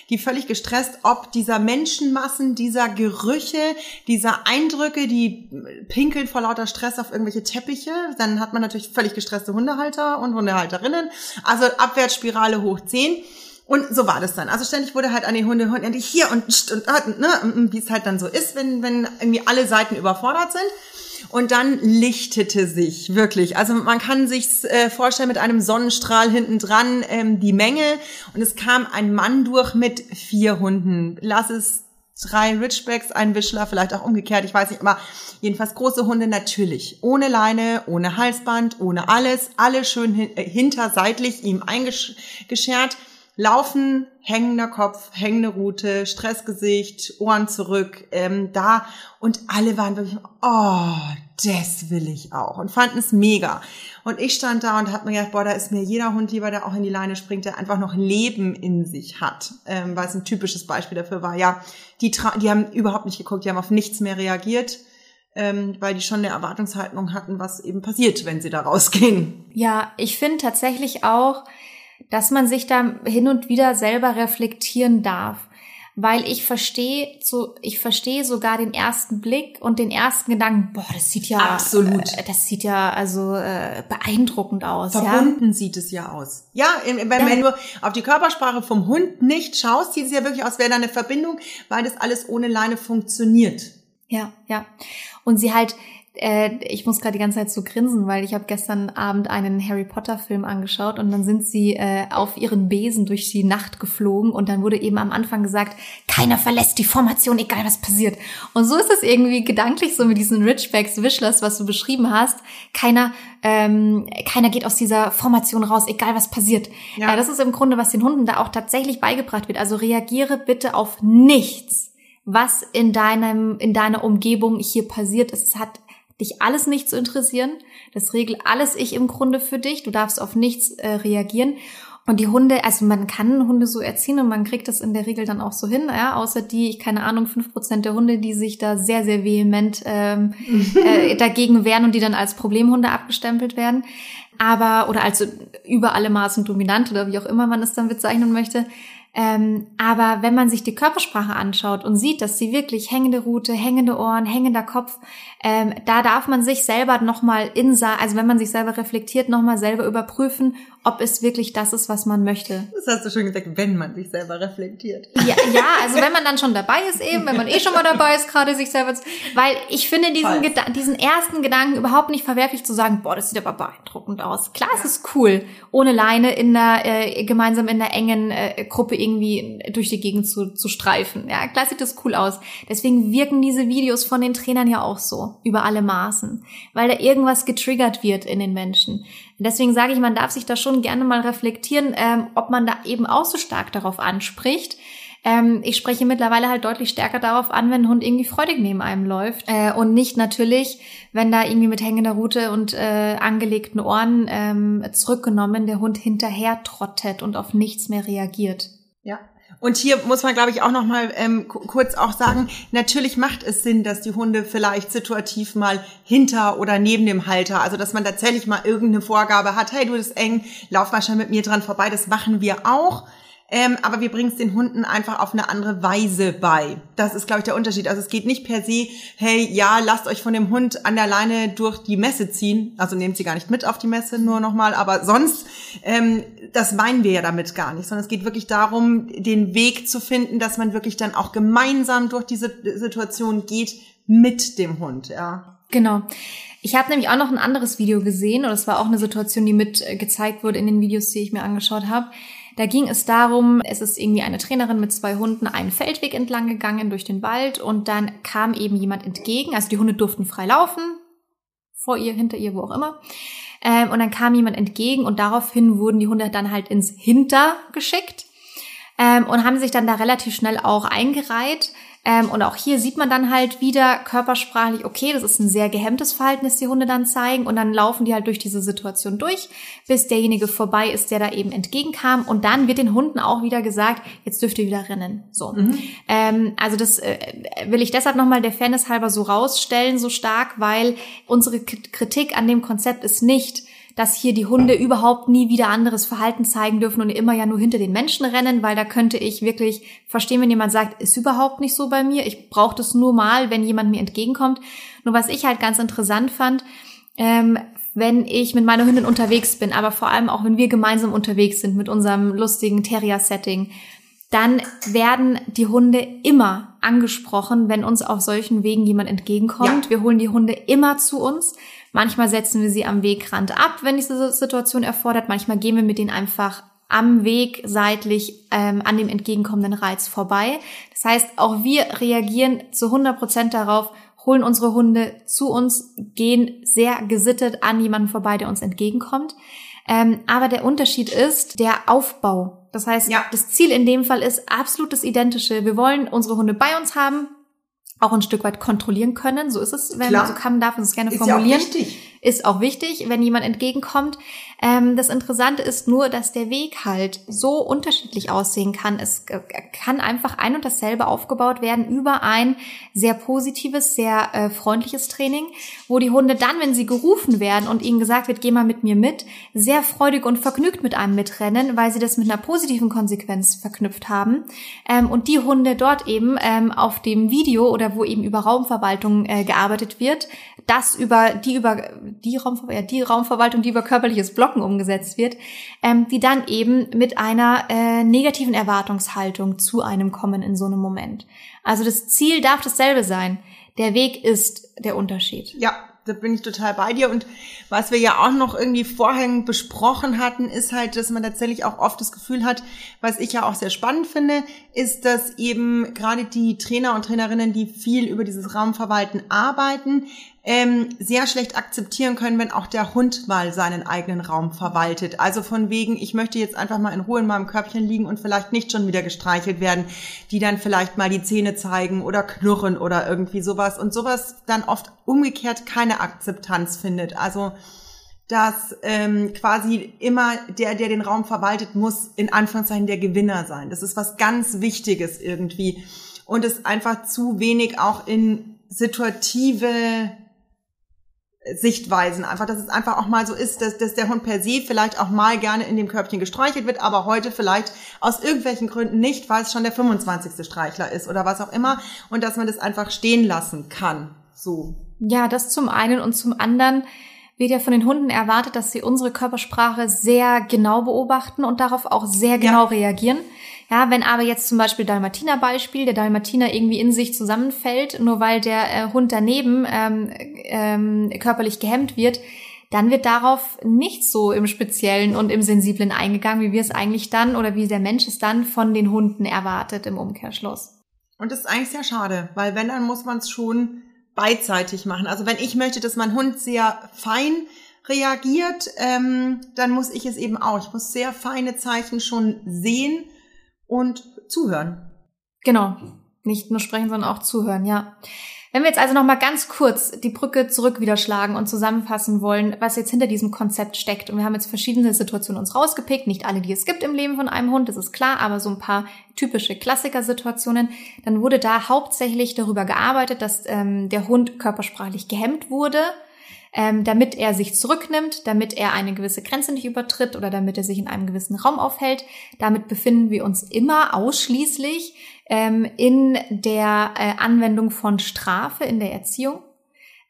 die völlig gestresst, ob dieser Menschenmassen, dieser Gerüche, dieser Eindrücke, die pinkeln vor lauter Stress auf irgendwelche Teppiche. Dann hat man natürlich völlig gestresste Hundehalter und Hundehalterinnen. Also Abwärtsspirale hoch 10. Und so war das dann. Also ständig wurde halt an den Hunde, Hunde hier und, und, und ne, wie es halt dann so ist, wenn, wenn irgendwie alle Seiten überfordert sind. Und dann lichtete sich wirklich. Also man kann sich äh, vorstellen mit einem Sonnenstrahl hinten dran ähm, die Menge. Und es kam ein Mann durch mit vier Hunden. Lass es drei Ridgebacks, ein Wischler, vielleicht auch umgekehrt, ich weiß nicht, aber jedenfalls große Hunde natürlich. Ohne Leine, ohne Halsband, ohne alles, alle schön äh, hinterseitlich ihm eingeschert Laufen, hängender Kopf, hängende Rute, Stressgesicht, Ohren zurück, ähm, da. Und alle waren wirklich, oh, das will ich auch. Und fanden es mega. Und ich stand da und hab mir gedacht, boah, da ist mir jeder Hund lieber, der auch in die Leine springt, der einfach noch Leben in sich hat. Ähm, weil es ein typisches Beispiel dafür war. Ja, die, die haben überhaupt nicht geguckt, die haben auf nichts mehr reagiert. Ähm, weil die schon eine Erwartungshaltung hatten, was eben passiert, wenn sie da rausgehen. Ja, ich finde tatsächlich auch, dass man sich da hin und wieder selber reflektieren darf. weil ich verstehe so, ich verstehe sogar den ersten Blick und den ersten Gedanken, boah, das sieht ja Absolut. Äh, das sieht ja also äh, beeindruckend aus. Verbunden ja? sieht es ja aus. Ja, wenn, wenn du auf die Körpersprache vom Hund nicht schaust, sieht es ja wirklich aus, wäre da eine Verbindung, weil das alles ohne Leine funktioniert. Ja, ja. Und sie halt, äh, ich muss gerade die ganze Zeit so grinsen, weil ich habe gestern Abend einen Harry Potter Film angeschaut und dann sind sie äh, auf ihren Besen durch die Nacht geflogen und dann wurde eben am Anfang gesagt, keiner verlässt die Formation, egal was passiert. Und so ist es irgendwie gedanklich so mit diesen Richbacks, Wishlers, was du beschrieben hast. Keiner, ähm, keiner geht aus dieser Formation raus, egal was passiert. Ja. Äh, das ist im Grunde, was den Hunden da auch tatsächlich beigebracht wird. Also reagiere bitte auf nichts was in deinem, in deiner Umgebung hier passiert ist. Es hat dich alles nicht zu interessieren. Das regelt alles ich im Grunde für dich. Du darfst auf nichts äh, reagieren. Und die Hunde, also man kann Hunde so erziehen und man kriegt das in der Regel dann auch so hin, ja, außer die, ich keine Ahnung, fünf Prozent der Hunde, die sich da sehr, sehr vehement ähm, äh, dagegen wehren und die dann als Problemhunde abgestempelt werden. Aber, oder als über alle Maßen dominant oder wie auch immer man es dann bezeichnen möchte. Ähm, aber wenn man sich die Körpersprache anschaut und sieht, dass sie wirklich hängende Rute, hängende Ohren, hängender Kopf, ähm, da darf man sich selber nochmal in, also wenn man sich selber reflektiert, nochmal selber überprüfen, ob es wirklich das ist, was man möchte. Das hast du schon gesagt, wenn man sich selber reflektiert. Ja, ja also wenn man dann schon dabei ist eben, wenn man eh schon mal dabei ist, gerade sich selber, weil ich finde diesen, diesen ersten Gedanken überhaupt nicht verwerflich zu sagen, boah, das sieht aber beeindruckend aus. Klar, ja. es ist cool, ohne Leine in der, äh, gemeinsam in der engen äh, Gruppe irgendwie durch die Gegend zu, zu streifen. Ja, klar sieht das cool aus. Deswegen wirken diese Videos von den Trainern ja auch so, über alle Maßen, weil da irgendwas getriggert wird in den Menschen. Deswegen sage ich, man darf sich da schon gerne mal reflektieren, ähm, ob man da eben auch so stark darauf anspricht. Ähm, ich spreche mittlerweile halt deutlich stärker darauf an, wenn ein Hund irgendwie freudig neben einem läuft äh, und nicht natürlich, wenn da irgendwie mit hängender Rute und äh, angelegten Ohren ähm, zurückgenommen der Hund hinterher trottet und auf nichts mehr reagiert. Ja, und hier muss man, glaube ich, auch noch mal ähm, kurz auch sagen, natürlich macht es Sinn, dass die Hunde vielleicht situativ mal hinter oder neben dem Halter, also dass man tatsächlich mal irgendeine Vorgabe hat, hey, du bist eng, lauf mal schon mit mir dran vorbei, das machen wir auch. Ähm, aber wir bringen es den Hunden einfach auf eine andere Weise bei. Das ist, glaube ich, der Unterschied. Also es geht nicht per se, hey, ja, lasst euch von dem Hund an der Leine durch die Messe ziehen. Also nehmt sie gar nicht mit auf die Messe, nur nochmal. Aber sonst, ähm, das meinen wir ja damit gar nicht, sondern es geht wirklich darum, den Weg zu finden, dass man wirklich dann auch gemeinsam durch diese Situation geht mit dem Hund, ja. Genau. Ich habe nämlich auch noch ein anderes Video gesehen, oder es war auch eine Situation, die mit äh, gezeigt wurde in den Videos, die ich mir angeschaut habe. Da ging es darum, es ist irgendwie eine Trainerin mit zwei Hunden einen Feldweg entlang gegangen durch den Wald und dann kam eben jemand entgegen. Also die Hunde durften frei laufen, vor ihr, hinter ihr, wo auch immer. Ähm, und dann kam jemand entgegen und daraufhin wurden die Hunde dann halt ins Hinter geschickt ähm, und haben sich dann da relativ schnell auch eingereiht. Ähm, und auch hier sieht man dann halt wieder körpersprachlich, okay, das ist ein sehr gehemmtes Verhalten, das die Hunde dann zeigen. Und dann laufen die halt durch diese Situation durch, bis derjenige vorbei ist, der da eben entgegenkam. Und dann wird den Hunden auch wieder gesagt, jetzt dürft ihr wieder rennen. So. Mhm. Ähm, also das äh, will ich deshalb nochmal der Fairness halber so rausstellen, so stark, weil unsere Kritik an dem Konzept ist nicht, dass hier die Hunde überhaupt nie wieder anderes Verhalten zeigen dürfen und immer ja nur hinter den Menschen rennen, weil da könnte ich wirklich verstehen, wenn jemand sagt, ist überhaupt nicht so bei mir, ich brauche das nur mal, wenn jemand mir entgegenkommt. Nur was ich halt ganz interessant fand, ähm, wenn ich mit meiner Hündin unterwegs bin, aber vor allem auch wenn wir gemeinsam unterwegs sind mit unserem lustigen Terrier-Setting, dann werden die Hunde immer angesprochen, wenn uns auf solchen Wegen jemand entgegenkommt. Ja. Wir holen die Hunde immer zu uns. Manchmal setzen wir sie am Wegrand ab, wenn diese Situation erfordert. Manchmal gehen wir mit ihnen einfach am Weg seitlich ähm, an dem entgegenkommenden Reiz vorbei. Das heißt, auch wir reagieren zu 100 Prozent darauf, holen unsere Hunde zu uns, gehen sehr gesittet an jemanden vorbei, der uns entgegenkommt. Ähm, aber der Unterschied ist der Aufbau. Das heißt, ja. das Ziel in dem Fall ist absolut das Identische. Wir wollen unsere Hunde bei uns haben, auch ein Stück weit kontrollieren können. So ist es, wenn Klar. man so kann, darf man es gerne ist formulieren. Ja ist auch wichtig, wenn jemand entgegenkommt. Ähm, das Interessante ist nur, dass der Weg halt so unterschiedlich aussehen kann. Es kann einfach ein und dasselbe aufgebaut werden über ein sehr positives, sehr äh, freundliches Training, wo die Hunde dann, wenn sie gerufen werden und ihnen gesagt wird, geh mal mit mir mit, sehr freudig und vergnügt mit einem mitrennen, weil sie das mit einer positiven Konsequenz verknüpft haben. Ähm, und die Hunde dort eben ähm, auf dem Video oder wo eben über Raumverwaltung äh, gearbeitet wird, das über die über die Raumverwaltung, ja, die Raumverwaltung, die über körperliches Blocken umgesetzt wird, ähm, die dann eben mit einer äh, negativen Erwartungshaltung zu einem kommen in so einem Moment. Also das Ziel darf dasselbe sein. Der Weg ist der Unterschied. Ja, da bin ich total bei dir. Und was wir ja auch noch irgendwie vorhin besprochen hatten, ist halt, dass man tatsächlich auch oft das Gefühl hat, was ich ja auch sehr spannend finde, ist, dass eben gerade die Trainer und Trainerinnen, die viel über dieses Raumverwalten arbeiten, ähm, sehr schlecht akzeptieren können, wenn auch der Hund mal seinen eigenen Raum verwaltet. Also von wegen, ich möchte jetzt einfach mal in Ruhe in meinem Körbchen liegen und vielleicht nicht schon wieder gestreichelt werden, die dann vielleicht mal die Zähne zeigen oder knurren oder irgendwie sowas und sowas dann oft umgekehrt keine Akzeptanz findet. Also dass ähm, quasi immer der, der den Raum verwaltet, muss in Anführungszeichen der Gewinner sein. Das ist was ganz Wichtiges irgendwie. Und es einfach zu wenig auch in situative Sichtweisen. Einfach, dass es einfach auch mal so ist, dass, dass der Hund per se vielleicht auch mal gerne in dem Körbchen gestreichelt wird, aber heute vielleicht aus irgendwelchen Gründen nicht, weil es schon der 25. Streichler ist oder was auch immer und dass man das einfach stehen lassen kann. So. Ja, das zum einen und zum anderen wird ja von den Hunden erwartet, dass sie unsere Körpersprache sehr genau beobachten und darauf auch sehr genau ja. reagieren. Ja, wenn aber jetzt zum Beispiel Dalmatiner Beispiel, der Dalmatiner irgendwie in sich zusammenfällt, nur weil der äh, Hund daneben ähm, ähm, körperlich gehemmt wird, dann wird darauf nicht so im Speziellen und im Sensiblen eingegangen, wie wir es eigentlich dann oder wie der Mensch es dann von den Hunden erwartet im Umkehrschluss. Und das ist eigentlich sehr schade, weil wenn, dann muss man es schon beidseitig machen. Also wenn ich möchte, dass mein Hund sehr fein reagiert, ähm, dann muss ich es eben auch. Ich muss sehr feine Zeichen schon sehen und zuhören. Genau. Nicht nur sprechen, sondern auch zuhören, ja. Wenn wir jetzt also nochmal ganz kurz die Brücke zurück wieder schlagen und zusammenfassen wollen, was jetzt hinter diesem Konzept steckt. Und wir haben jetzt verschiedene Situationen uns rausgepickt, nicht alle, die es gibt im Leben von einem Hund, das ist klar, aber so ein paar typische Klassikersituationen. Dann wurde da hauptsächlich darüber gearbeitet, dass ähm, der Hund körpersprachlich gehemmt wurde, ähm, damit er sich zurücknimmt, damit er eine gewisse Grenze nicht übertritt oder damit er sich in einem gewissen Raum aufhält. Damit befinden wir uns immer ausschließlich ähm, in der äh, Anwendung von Strafe in der Erziehung.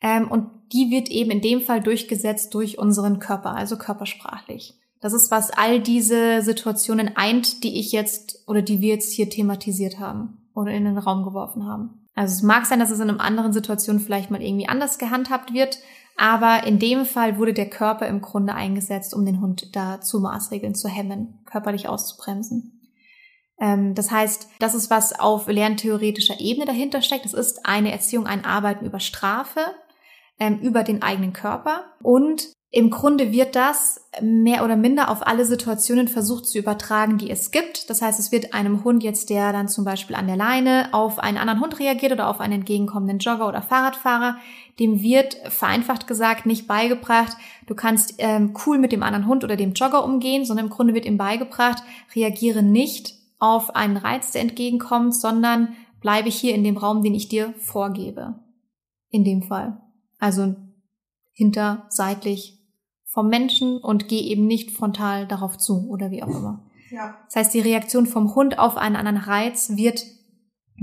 Ähm, und die wird eben in dem Fall durchgesetzt durch unseren Körper, also körpersprachlich. Das ist, was all diese Situationen eint, die ich jetzt oder die wir jetzt hier thematisiert haben oder in den Raum geworfen haben. Also es mag sein, dass es in einer anderen Situation vielleicht mal irgendwie anders gehandhabt wird, aber in dem Fall wurde der Körper im Grunde eingesetzt, um den Hund da zu Maßregeln zu hemmen, körperlich auszubremsen. Ähm, das heißt, das ist was auf lerntheoretischer Ebene dahinter steckt. Es ist eine Erziehung, ein Arbeiten über Strafe, ähm, über den eigenen Körper und im Grunde wird das mehr oder minder auf alle Situationen versucht zu übertragen, die es gibt. Das heißt, es wird einem Hund jetzt, der dann zum Beispiel an der Leine auf einen anderen Hund reagiert oder auf einen entgegenkommenden Jogger oder Fahrradfahrer, dem wird vereinfacht gesagt nicht beigebracht, du kannst ähm, cool mit dem anderen Hund oder dem Jogger umgehen, sondern im Grunde wird ihm beigebracht, reagiere nicht auf einen Reiz, der entgegenkommt, sondern bleibe hier in dem Raum, den ich dir vorgebe. In dem Fall. Also hinter, seitlich, vom Menschen und geh eben nicht frontal darauf zu oder wie auch immer. Ja. Das heißt, die Reaktion vom Hund auf einen anderen Reiz wird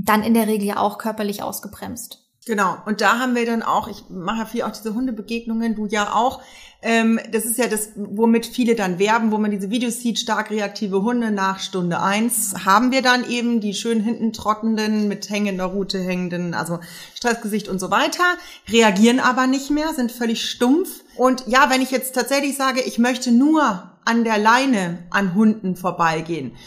dann in der Regel ja auch körperlich ausgebremst. Genau. Und da haben wir dann auch, ich mache viel auch diese Hundebegegnungen, du ja auch. Ähm, das ist ja das, womit viele dann werben, wo man diese Videos sieht, stark reaktive Hunde nach Stunde eins haben wir dann eben die schön hinten trottenden, mit hängender Rute hängenden, also Stressgesicht und so weiter, reagieren aber nicht mehr, sind völlig stumpf. Und ja, wenn ich jetzt tatsächlich sage, ich möchte nur an der Leine an Hunden vorbeigehen,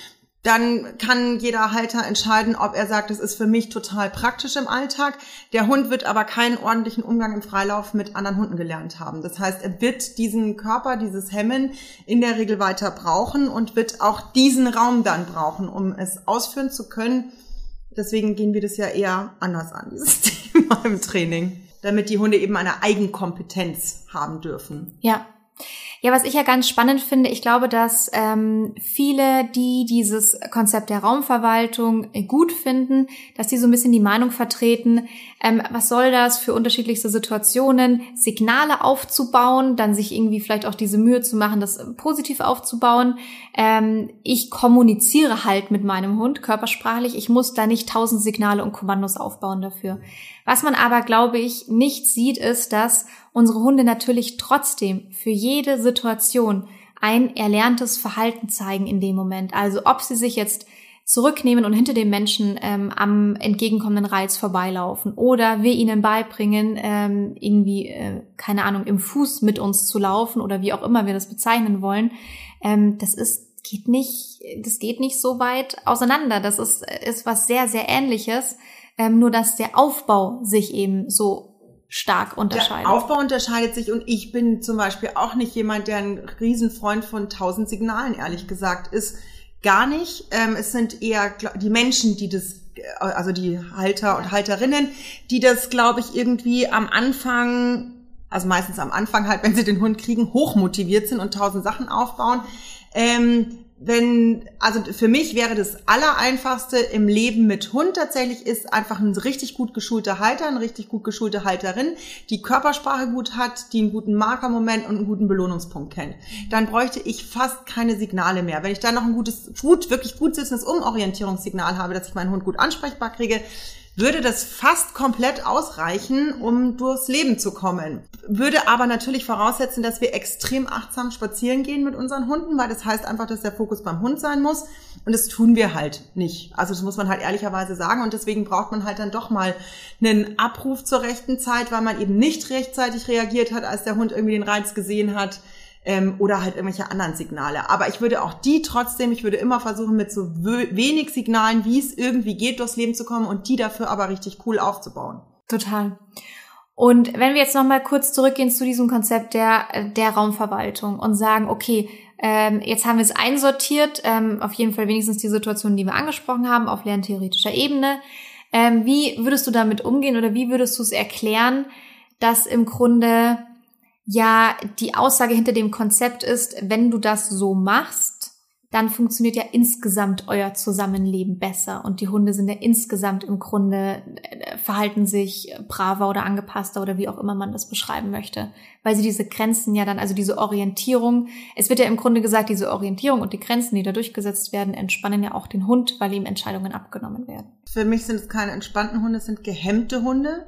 dann kann jeder Halter entscheiden, ob er sagt, es ist für mich total praktisch im Alltag. Der Hund wird aber keinen ordentlichen Umgang im Freilauf mit anderen Hunden gelernt haben. Das heißt, er wird diesen Körper, dieses Hemmen in der Regel weiter brauchen und wird auch diesen Raum dann brauchen, um es ausführen zu können. Deswegen gehen wir das ja eher anders an, dieses Thema im Training. damit die Hunde eben eine Eigenkompetenz haben dürfen. Ja, ja, was ich ja ganz spannend finde, ich glaube, dass ähm, viele, die dieses Konzept der Raumverwaltung gut finden, dass die so ein bisschen die Meinung vertreten, ähm, was soll das für unterschiedlichste Situationen, Signale aufzubauen, dann sich irgendwie vielleicht auch diese Mühe zu machen, das äh, positiv aufzubauen. Ähm, ich kommuniziere halt mit meinem Hund körpersprachlich, ich muss da nicht tausend Signale und Kommandos aufbauen dafür. Was man aber, glaube ich, nicht sieht, ist, dass unsere Hunde natürlich trotzdem für jede Situation ein erlerntes Verhalten zeigen in dem Moment. Also ob sie sich jetzt zurücknehmen und hinter dem Menschen ähm, am entgegenkommenden Reiz vorbeilaufen oder wir ihnen beibringen, ähm, irgendwie, äh, keine Ahnung, im Fuß mit uns zu laufen oder wie auch immer wir das bezeichnen wollen, ähm, das ist, geht nicht, das geht nicht so weit auseinander. Das ist, ist was sehr, sehr ähnliches, ähm, nur dass der Aufbau sich eben so stark unterscheidet. Der Aufbau unterscheidet sich und ich bin zum Beispiel auch nicht jemand, der ein Riesenfreund von tausend Signalen, ehrlich gesagt, ist. Gar nicht. Ähm, es sind eher die Menschen, die das, äh, also die Halter und Halterinnen, die das, glaube ich, irgendwie am Anfang, also meistens am Anfang halt, wenn sie den Hund kriegen, hochmotiviert sind und tausend Sachen aufbauen. Ähm, wenn, also für mich wäre das Allereinfachste im Leben mit Hund tatsächlich ist einfach ein richtig gut geschulter Halter, eine richtig gut geschulte Halterin, die Körpersprache gut hat, die einen guten Markermoment und einen guten Belohnungspunkt kennt. Dann bräuchte ich fast keine Signale mehr. Wenn ich da noch ein gutes, gut, wirklich gut sitzendes Umorientierungssignal habe, dass ich meinen Hund gut ansprechbar kriege, würde das fast komplett ausreichen, um durchs Leben zu kommen. Würde aber natürlich voraussetzen, dass wir extrem achtsam spazieren gehen mit unseren Hunden, weil das heißt einfach, dass der Fokus beim Hund sein muss. Und das tun wir halt nicht. Also das muss man halt ehrlicherweise sagen. Und deswegen braucht man halt dann doch mal einen Abruf zur rechten Zeit, weil man eben nicht rechtzeitig reagiert hat, als der Hund irgendwie den Reiz gesehen hat ähm, oder halt irgendwelche anderen Signale. Aber ich würde auch die trotzdem, ich würde immer versuchen, mit so wenig Signalen, wie es irgendwie geht, durchs Leben zu kommen und die dafür aber richtig cool aufzubauen. Total. Und wenn wir jetzt nochmal kurz zurückgehen zu diesem Konzept der, der Raumverwaltung und sagen, okay, ähm, jetzt haben wir es einsortiert, ähm, auf jeden Fall wenigstens die Situationen, die wir angesprochen haben, auf lerntheoretischer Ebene. Ähm, wie würdest du damit umgehen oder wie würdest du es erklären, dass im Grunde ja die Aussage hinter dem Konzept ist, wenn du das so machst, dann funktioniert ja insgesamt euer Zusammenleben besser und die Hunde sind ja insgesamt im Grunde äh, verhalten sich braver oder angepasster oder wie auch immer man das beschreiben möchte, weil sie diese Grenzen ja dann, also diese Orientierung, es wird ja im Grunde gesagt, diese Orientierung und die Grenzen, die da durchgesetzt werden, entspannen ja auch den Hund, weil ihm Entscheidungen abgenommen werden. Für mich sind es keine entspannten Hunde, es sind gehemmte Hunde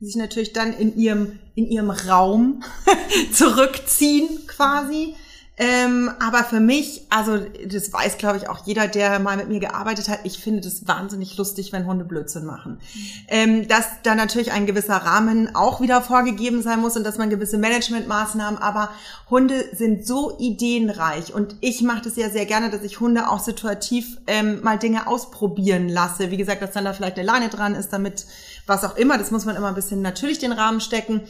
die sich natürlich dann in ihrem, in ihrem Raum zurückziehen quasi. Ähm, aber für mich, also das weiß, glaube ich, auch jeder, der mal mit mir gearbeitet hat, ich finde das wahnsinnig lustig, wenn Hunde Blödsinn machen. Ähm, dass da natürlich ein gewisser Rahmen auch wieder vorgegeben sein muss und dass man gewisse Managementmaßnahmen, aber Hunde sind so ideenreich und ich mache das ja sehr gerne, dass ich Hunde auch situativ ähm, mal Dinge ausprobieren lasse. Wie gesagt, dass dann da vielleicht eine Leine dran ist, damit was auch immer, das muss man immer ein bisschen natürlich den Rahmen stecken.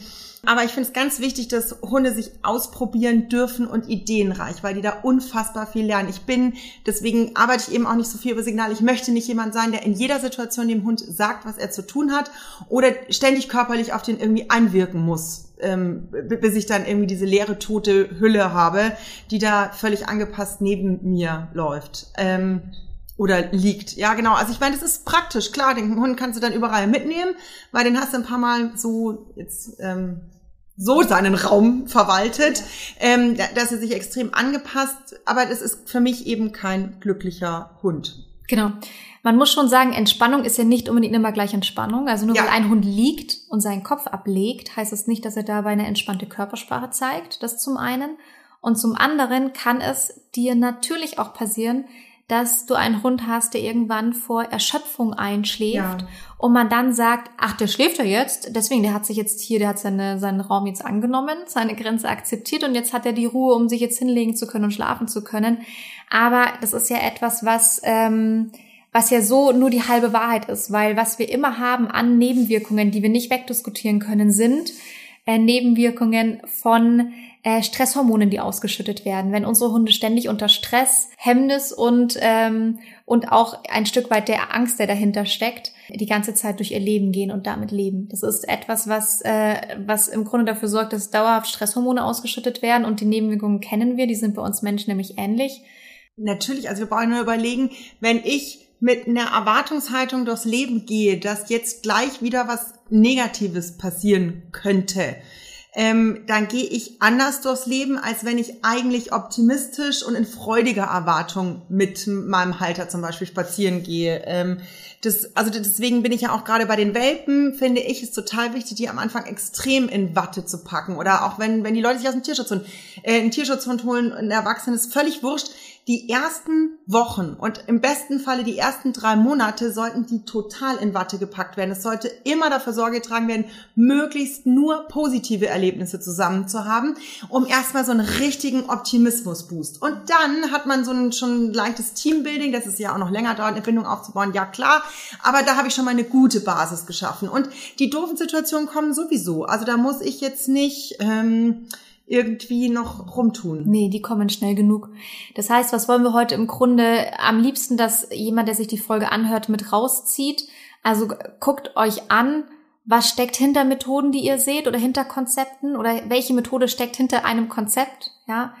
Aber ich finde es ganz wichtig, dass Hunde sich ausprobieren dürfen und ideenreich, weil die da unfassbar viel lernen. Ich bin, deswegen arbeite ich eben auch nicht so viel über Signale. Ich möchte nicht jemand sein, der in jeder Situation dem Hund sagt, was er zu tun hat oder ständig körperlich auf den irgendwie einwirken muss, ähm, bis ich dann irgendwie diese leere, tote Hülle habe, die da völlig angepasst neben mir läuft. Ähm, oder liegt. Ja, genau. Also ich meine, das ist praktisch. Klar, den Hund kannst du dann überall mitnehmen, weil den hast du ein paar Mal so jetzt ähm, so seinen Raum verwaltet, ähm, dass er sich extrem angepasst. Aber das ist für mich eben kein glücklicher Hund. Genau. Man muss schon sagen, Entspannung ist ja nicht unbedingt immer gleich Entspannung. Also nur ja. weil ein Hund liegt und seinen Kopf ablegt, heißt es das nicht, dass er dabei eine entspannte Körpersprache zeigt. Das zum einen. Und zum anderen kann es dir natürlich auch passieren, dass du einen Hund hast, der irgendwann vor Erschöpfung einschläft ja. und man dann sagt, ach, der schläft ja jetzt, deswegen, der hat sich jetzt hier, der hat seine, seinen Raum jetzt angenommen, seine Grenze akzeptiert und jetzt hat er die Ruhe, um sich jetzt hinlegen zu können und schlafen zu können. Aber das ist ja etwas, was, ähm, was ja so nur die halbe Wahrheit ist, weil was wir immer haben an Nebenwirkungen, die wir nicht wegdiskutieren können, sind, äh, Nebenwirkungen von äh, Stresshormonen, die ausgeschüttet werden. Wenn unsere Hunde ständig unter Stress, Hemmnis und, ähm, und auch ein Stück weit der Angst, der dahinter steckt, die ganze Zeit durch ihr Leben gehen und damit leben. Das ist etwas, was, äh, was im Grunde dafür sorgt, dass dauerhaft Stresshormone ausgeschüttet werden und die Nebenwirkungen kennen wir, die sind bei uns Menschen nämlich ähnlich. Natürlich, also wir brauchen nur überlegen, wenn ich mit einer Erwartungshaltung durchs Leben gehe, dass jetzt gleich wieder was Negatives passieren könnte, ähm, dann gehe ich anders durchs Leben, als wenn ich eigentlich optimistisch und in freudiger Erwartung mit meinem Halter zum Beispiel spazieren gehe. Ähm, das, also deswegen bin ich ja auch gerade bei den Welpen, finde ich es total wichtig, die am Anfang extrem in Watte zu packen. Oder auch wenn, wenn die Leute sich aus dem Tierschutz äh, einen Tierschutzhund holen, ein Erwachsenen ist völlig wurscht die ersten Wochen und im besten Falle die ersten drei Monate sollten die total in Watte gepackt werden. Es sollte immer dafür Sorge getragen werden, möglichst nur positive Erlebnisse zusammen zu haben, um erstmal so einen richtigen Optimismus-Boost. Und dann hat man so ein schon leichtes Teambuilding, das ist ja auch noch länger dauert, eine Bindung aufzubauen, ja klar, aber da habe ich schon mal eine gute Basis geschaffen. Und die doofen Situationen kommen sowieso. Also da muss ich jetzt nicht... Ähm, irgendwie noch rumtun. Nee, die kommen schnell genug. Das heißt, was wollen wir heute im Grunde am liebsten, dass jemand, der sich die Folge anhört, mit rauszieht? Also guckt euch an, was steckt hinter Methoden, die ihr seht oder hinter Konzepten oder welche Methode steckt hinter einem Konzept, ja?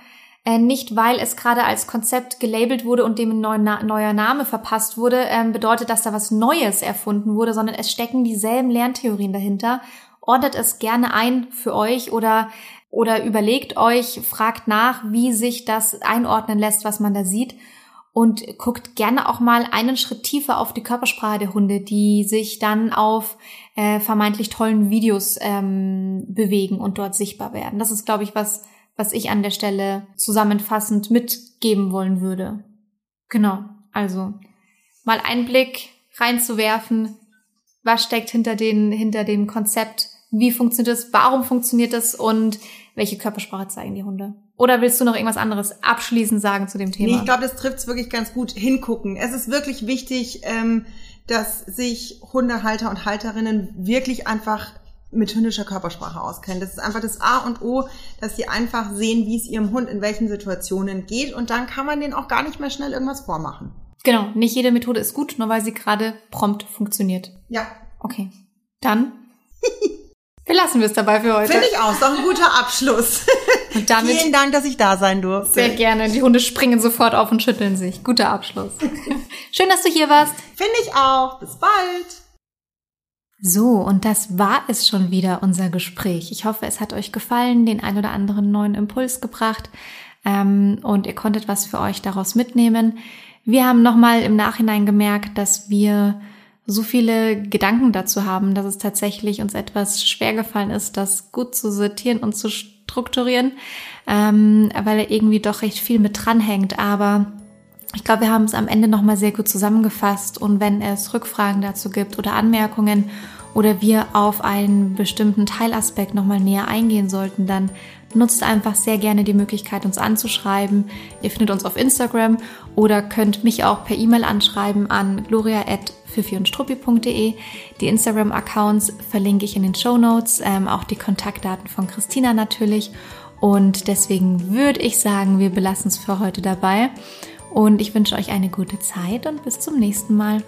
Äh, nicht, weil es gerade als Konzept gelabelt wurde und dem ein neuer, neuer Name verpasst wurde, ähm, bedeutet, dass da was Neues erfunden wurde, sondern es stecken dieselben Lerntheorien dahinter. Ordnet es gerne ein für euch oder oder überlegt euch, fragt nach, wie sich das einordnen lässt, was man da sieht. Und guckt gerne auch mal einen Schritt tiefer auf die Körpersprache der Hunde, die sich dann auf äh, vermeintlich tollen Videos ähm, bewegen und dort sichtbar werden. Das ist, glaube ich, was, was ich an der Stelle zusammenfassend mitgeben wollen würde. Genau, also mal einen Blick reinzuwerfen, was steckt hinter, den, hinter dem Konzept, wie funktioniert das, warum funktioniert das und welche Körpersprache zeigen die Hunde? Oder willst du noch irgendwas anderes abschließend sagen zu dem Thema? Nee, ich glaube, das trifft es wirklich ganz gut. Hingucken. Es ist wirklich wichtig, ähm, dass sich Hundehalter und Halterinnen wirklich einfach mit hündischer Körpersprache auskennen. Das ist einfach das A und O, dass sie einfach sehen, wie es ihrem Hund in welchen Situationen geht und dann kann man den auch gar nicht mehr schnell irgendwas vormachen. Genau, nicht jede Methode ist gut, nur weil sie gerade prompt funktioniert. Ja. Okay. Dann Belassen wir es dabei für heute. Finde ich auch. Ist doch ein guter Abschluss. Und damit Vielen Dank, dass ich da sein durfte. Sehr gerne. Die Hunde springen sofort auf und schütteln sich. Guter Abschluss. Schön, dass du hier warst. Finde ich auch. Bis bald. So, und das war es schon wieder, unser Gespräch. Ich hoffe, es hat euch gefallen, den ein oder anderen neuen Impuls gebracht ähm, und ihr konntet was für euch daraus mitnehmen. Wir haben nochmal im Nachhinein gemerkt, dass wir so viele Gedanken dazu haben, dass es tatsächlich uns etwas schwer gefallen ist, das gut zu sortieren und zu strukturieren, ähm, weil er irgendwie doch recht viel mit dranhängt. Aber ich glaube, wir haben es am Ende nochmal sehr gut zusammengefasst und wenn es Rückfragen dazu gibt oder Anmerkungen oder wir auf einen bestimmten Teilaspekt nochmal näher eingehen sollten, dann nutzt einfach sehr gerne die Möglichkeit, uns anzuschreiben. Ihr findet uns auf Instagram oder könnt mich auch per E-Mail anschreiben an gloria.pfiffiundstruppi.de. Die Instagram-Accounts verlinke ich in den Show Notes, ähm, auch die Kontaktdaten von Christina natürlich. Und deswegen würde ich sagen, wir belassen es für heute dabei. Und ich wünsche euch eine gute Zeit und bis zum nächsten Mal.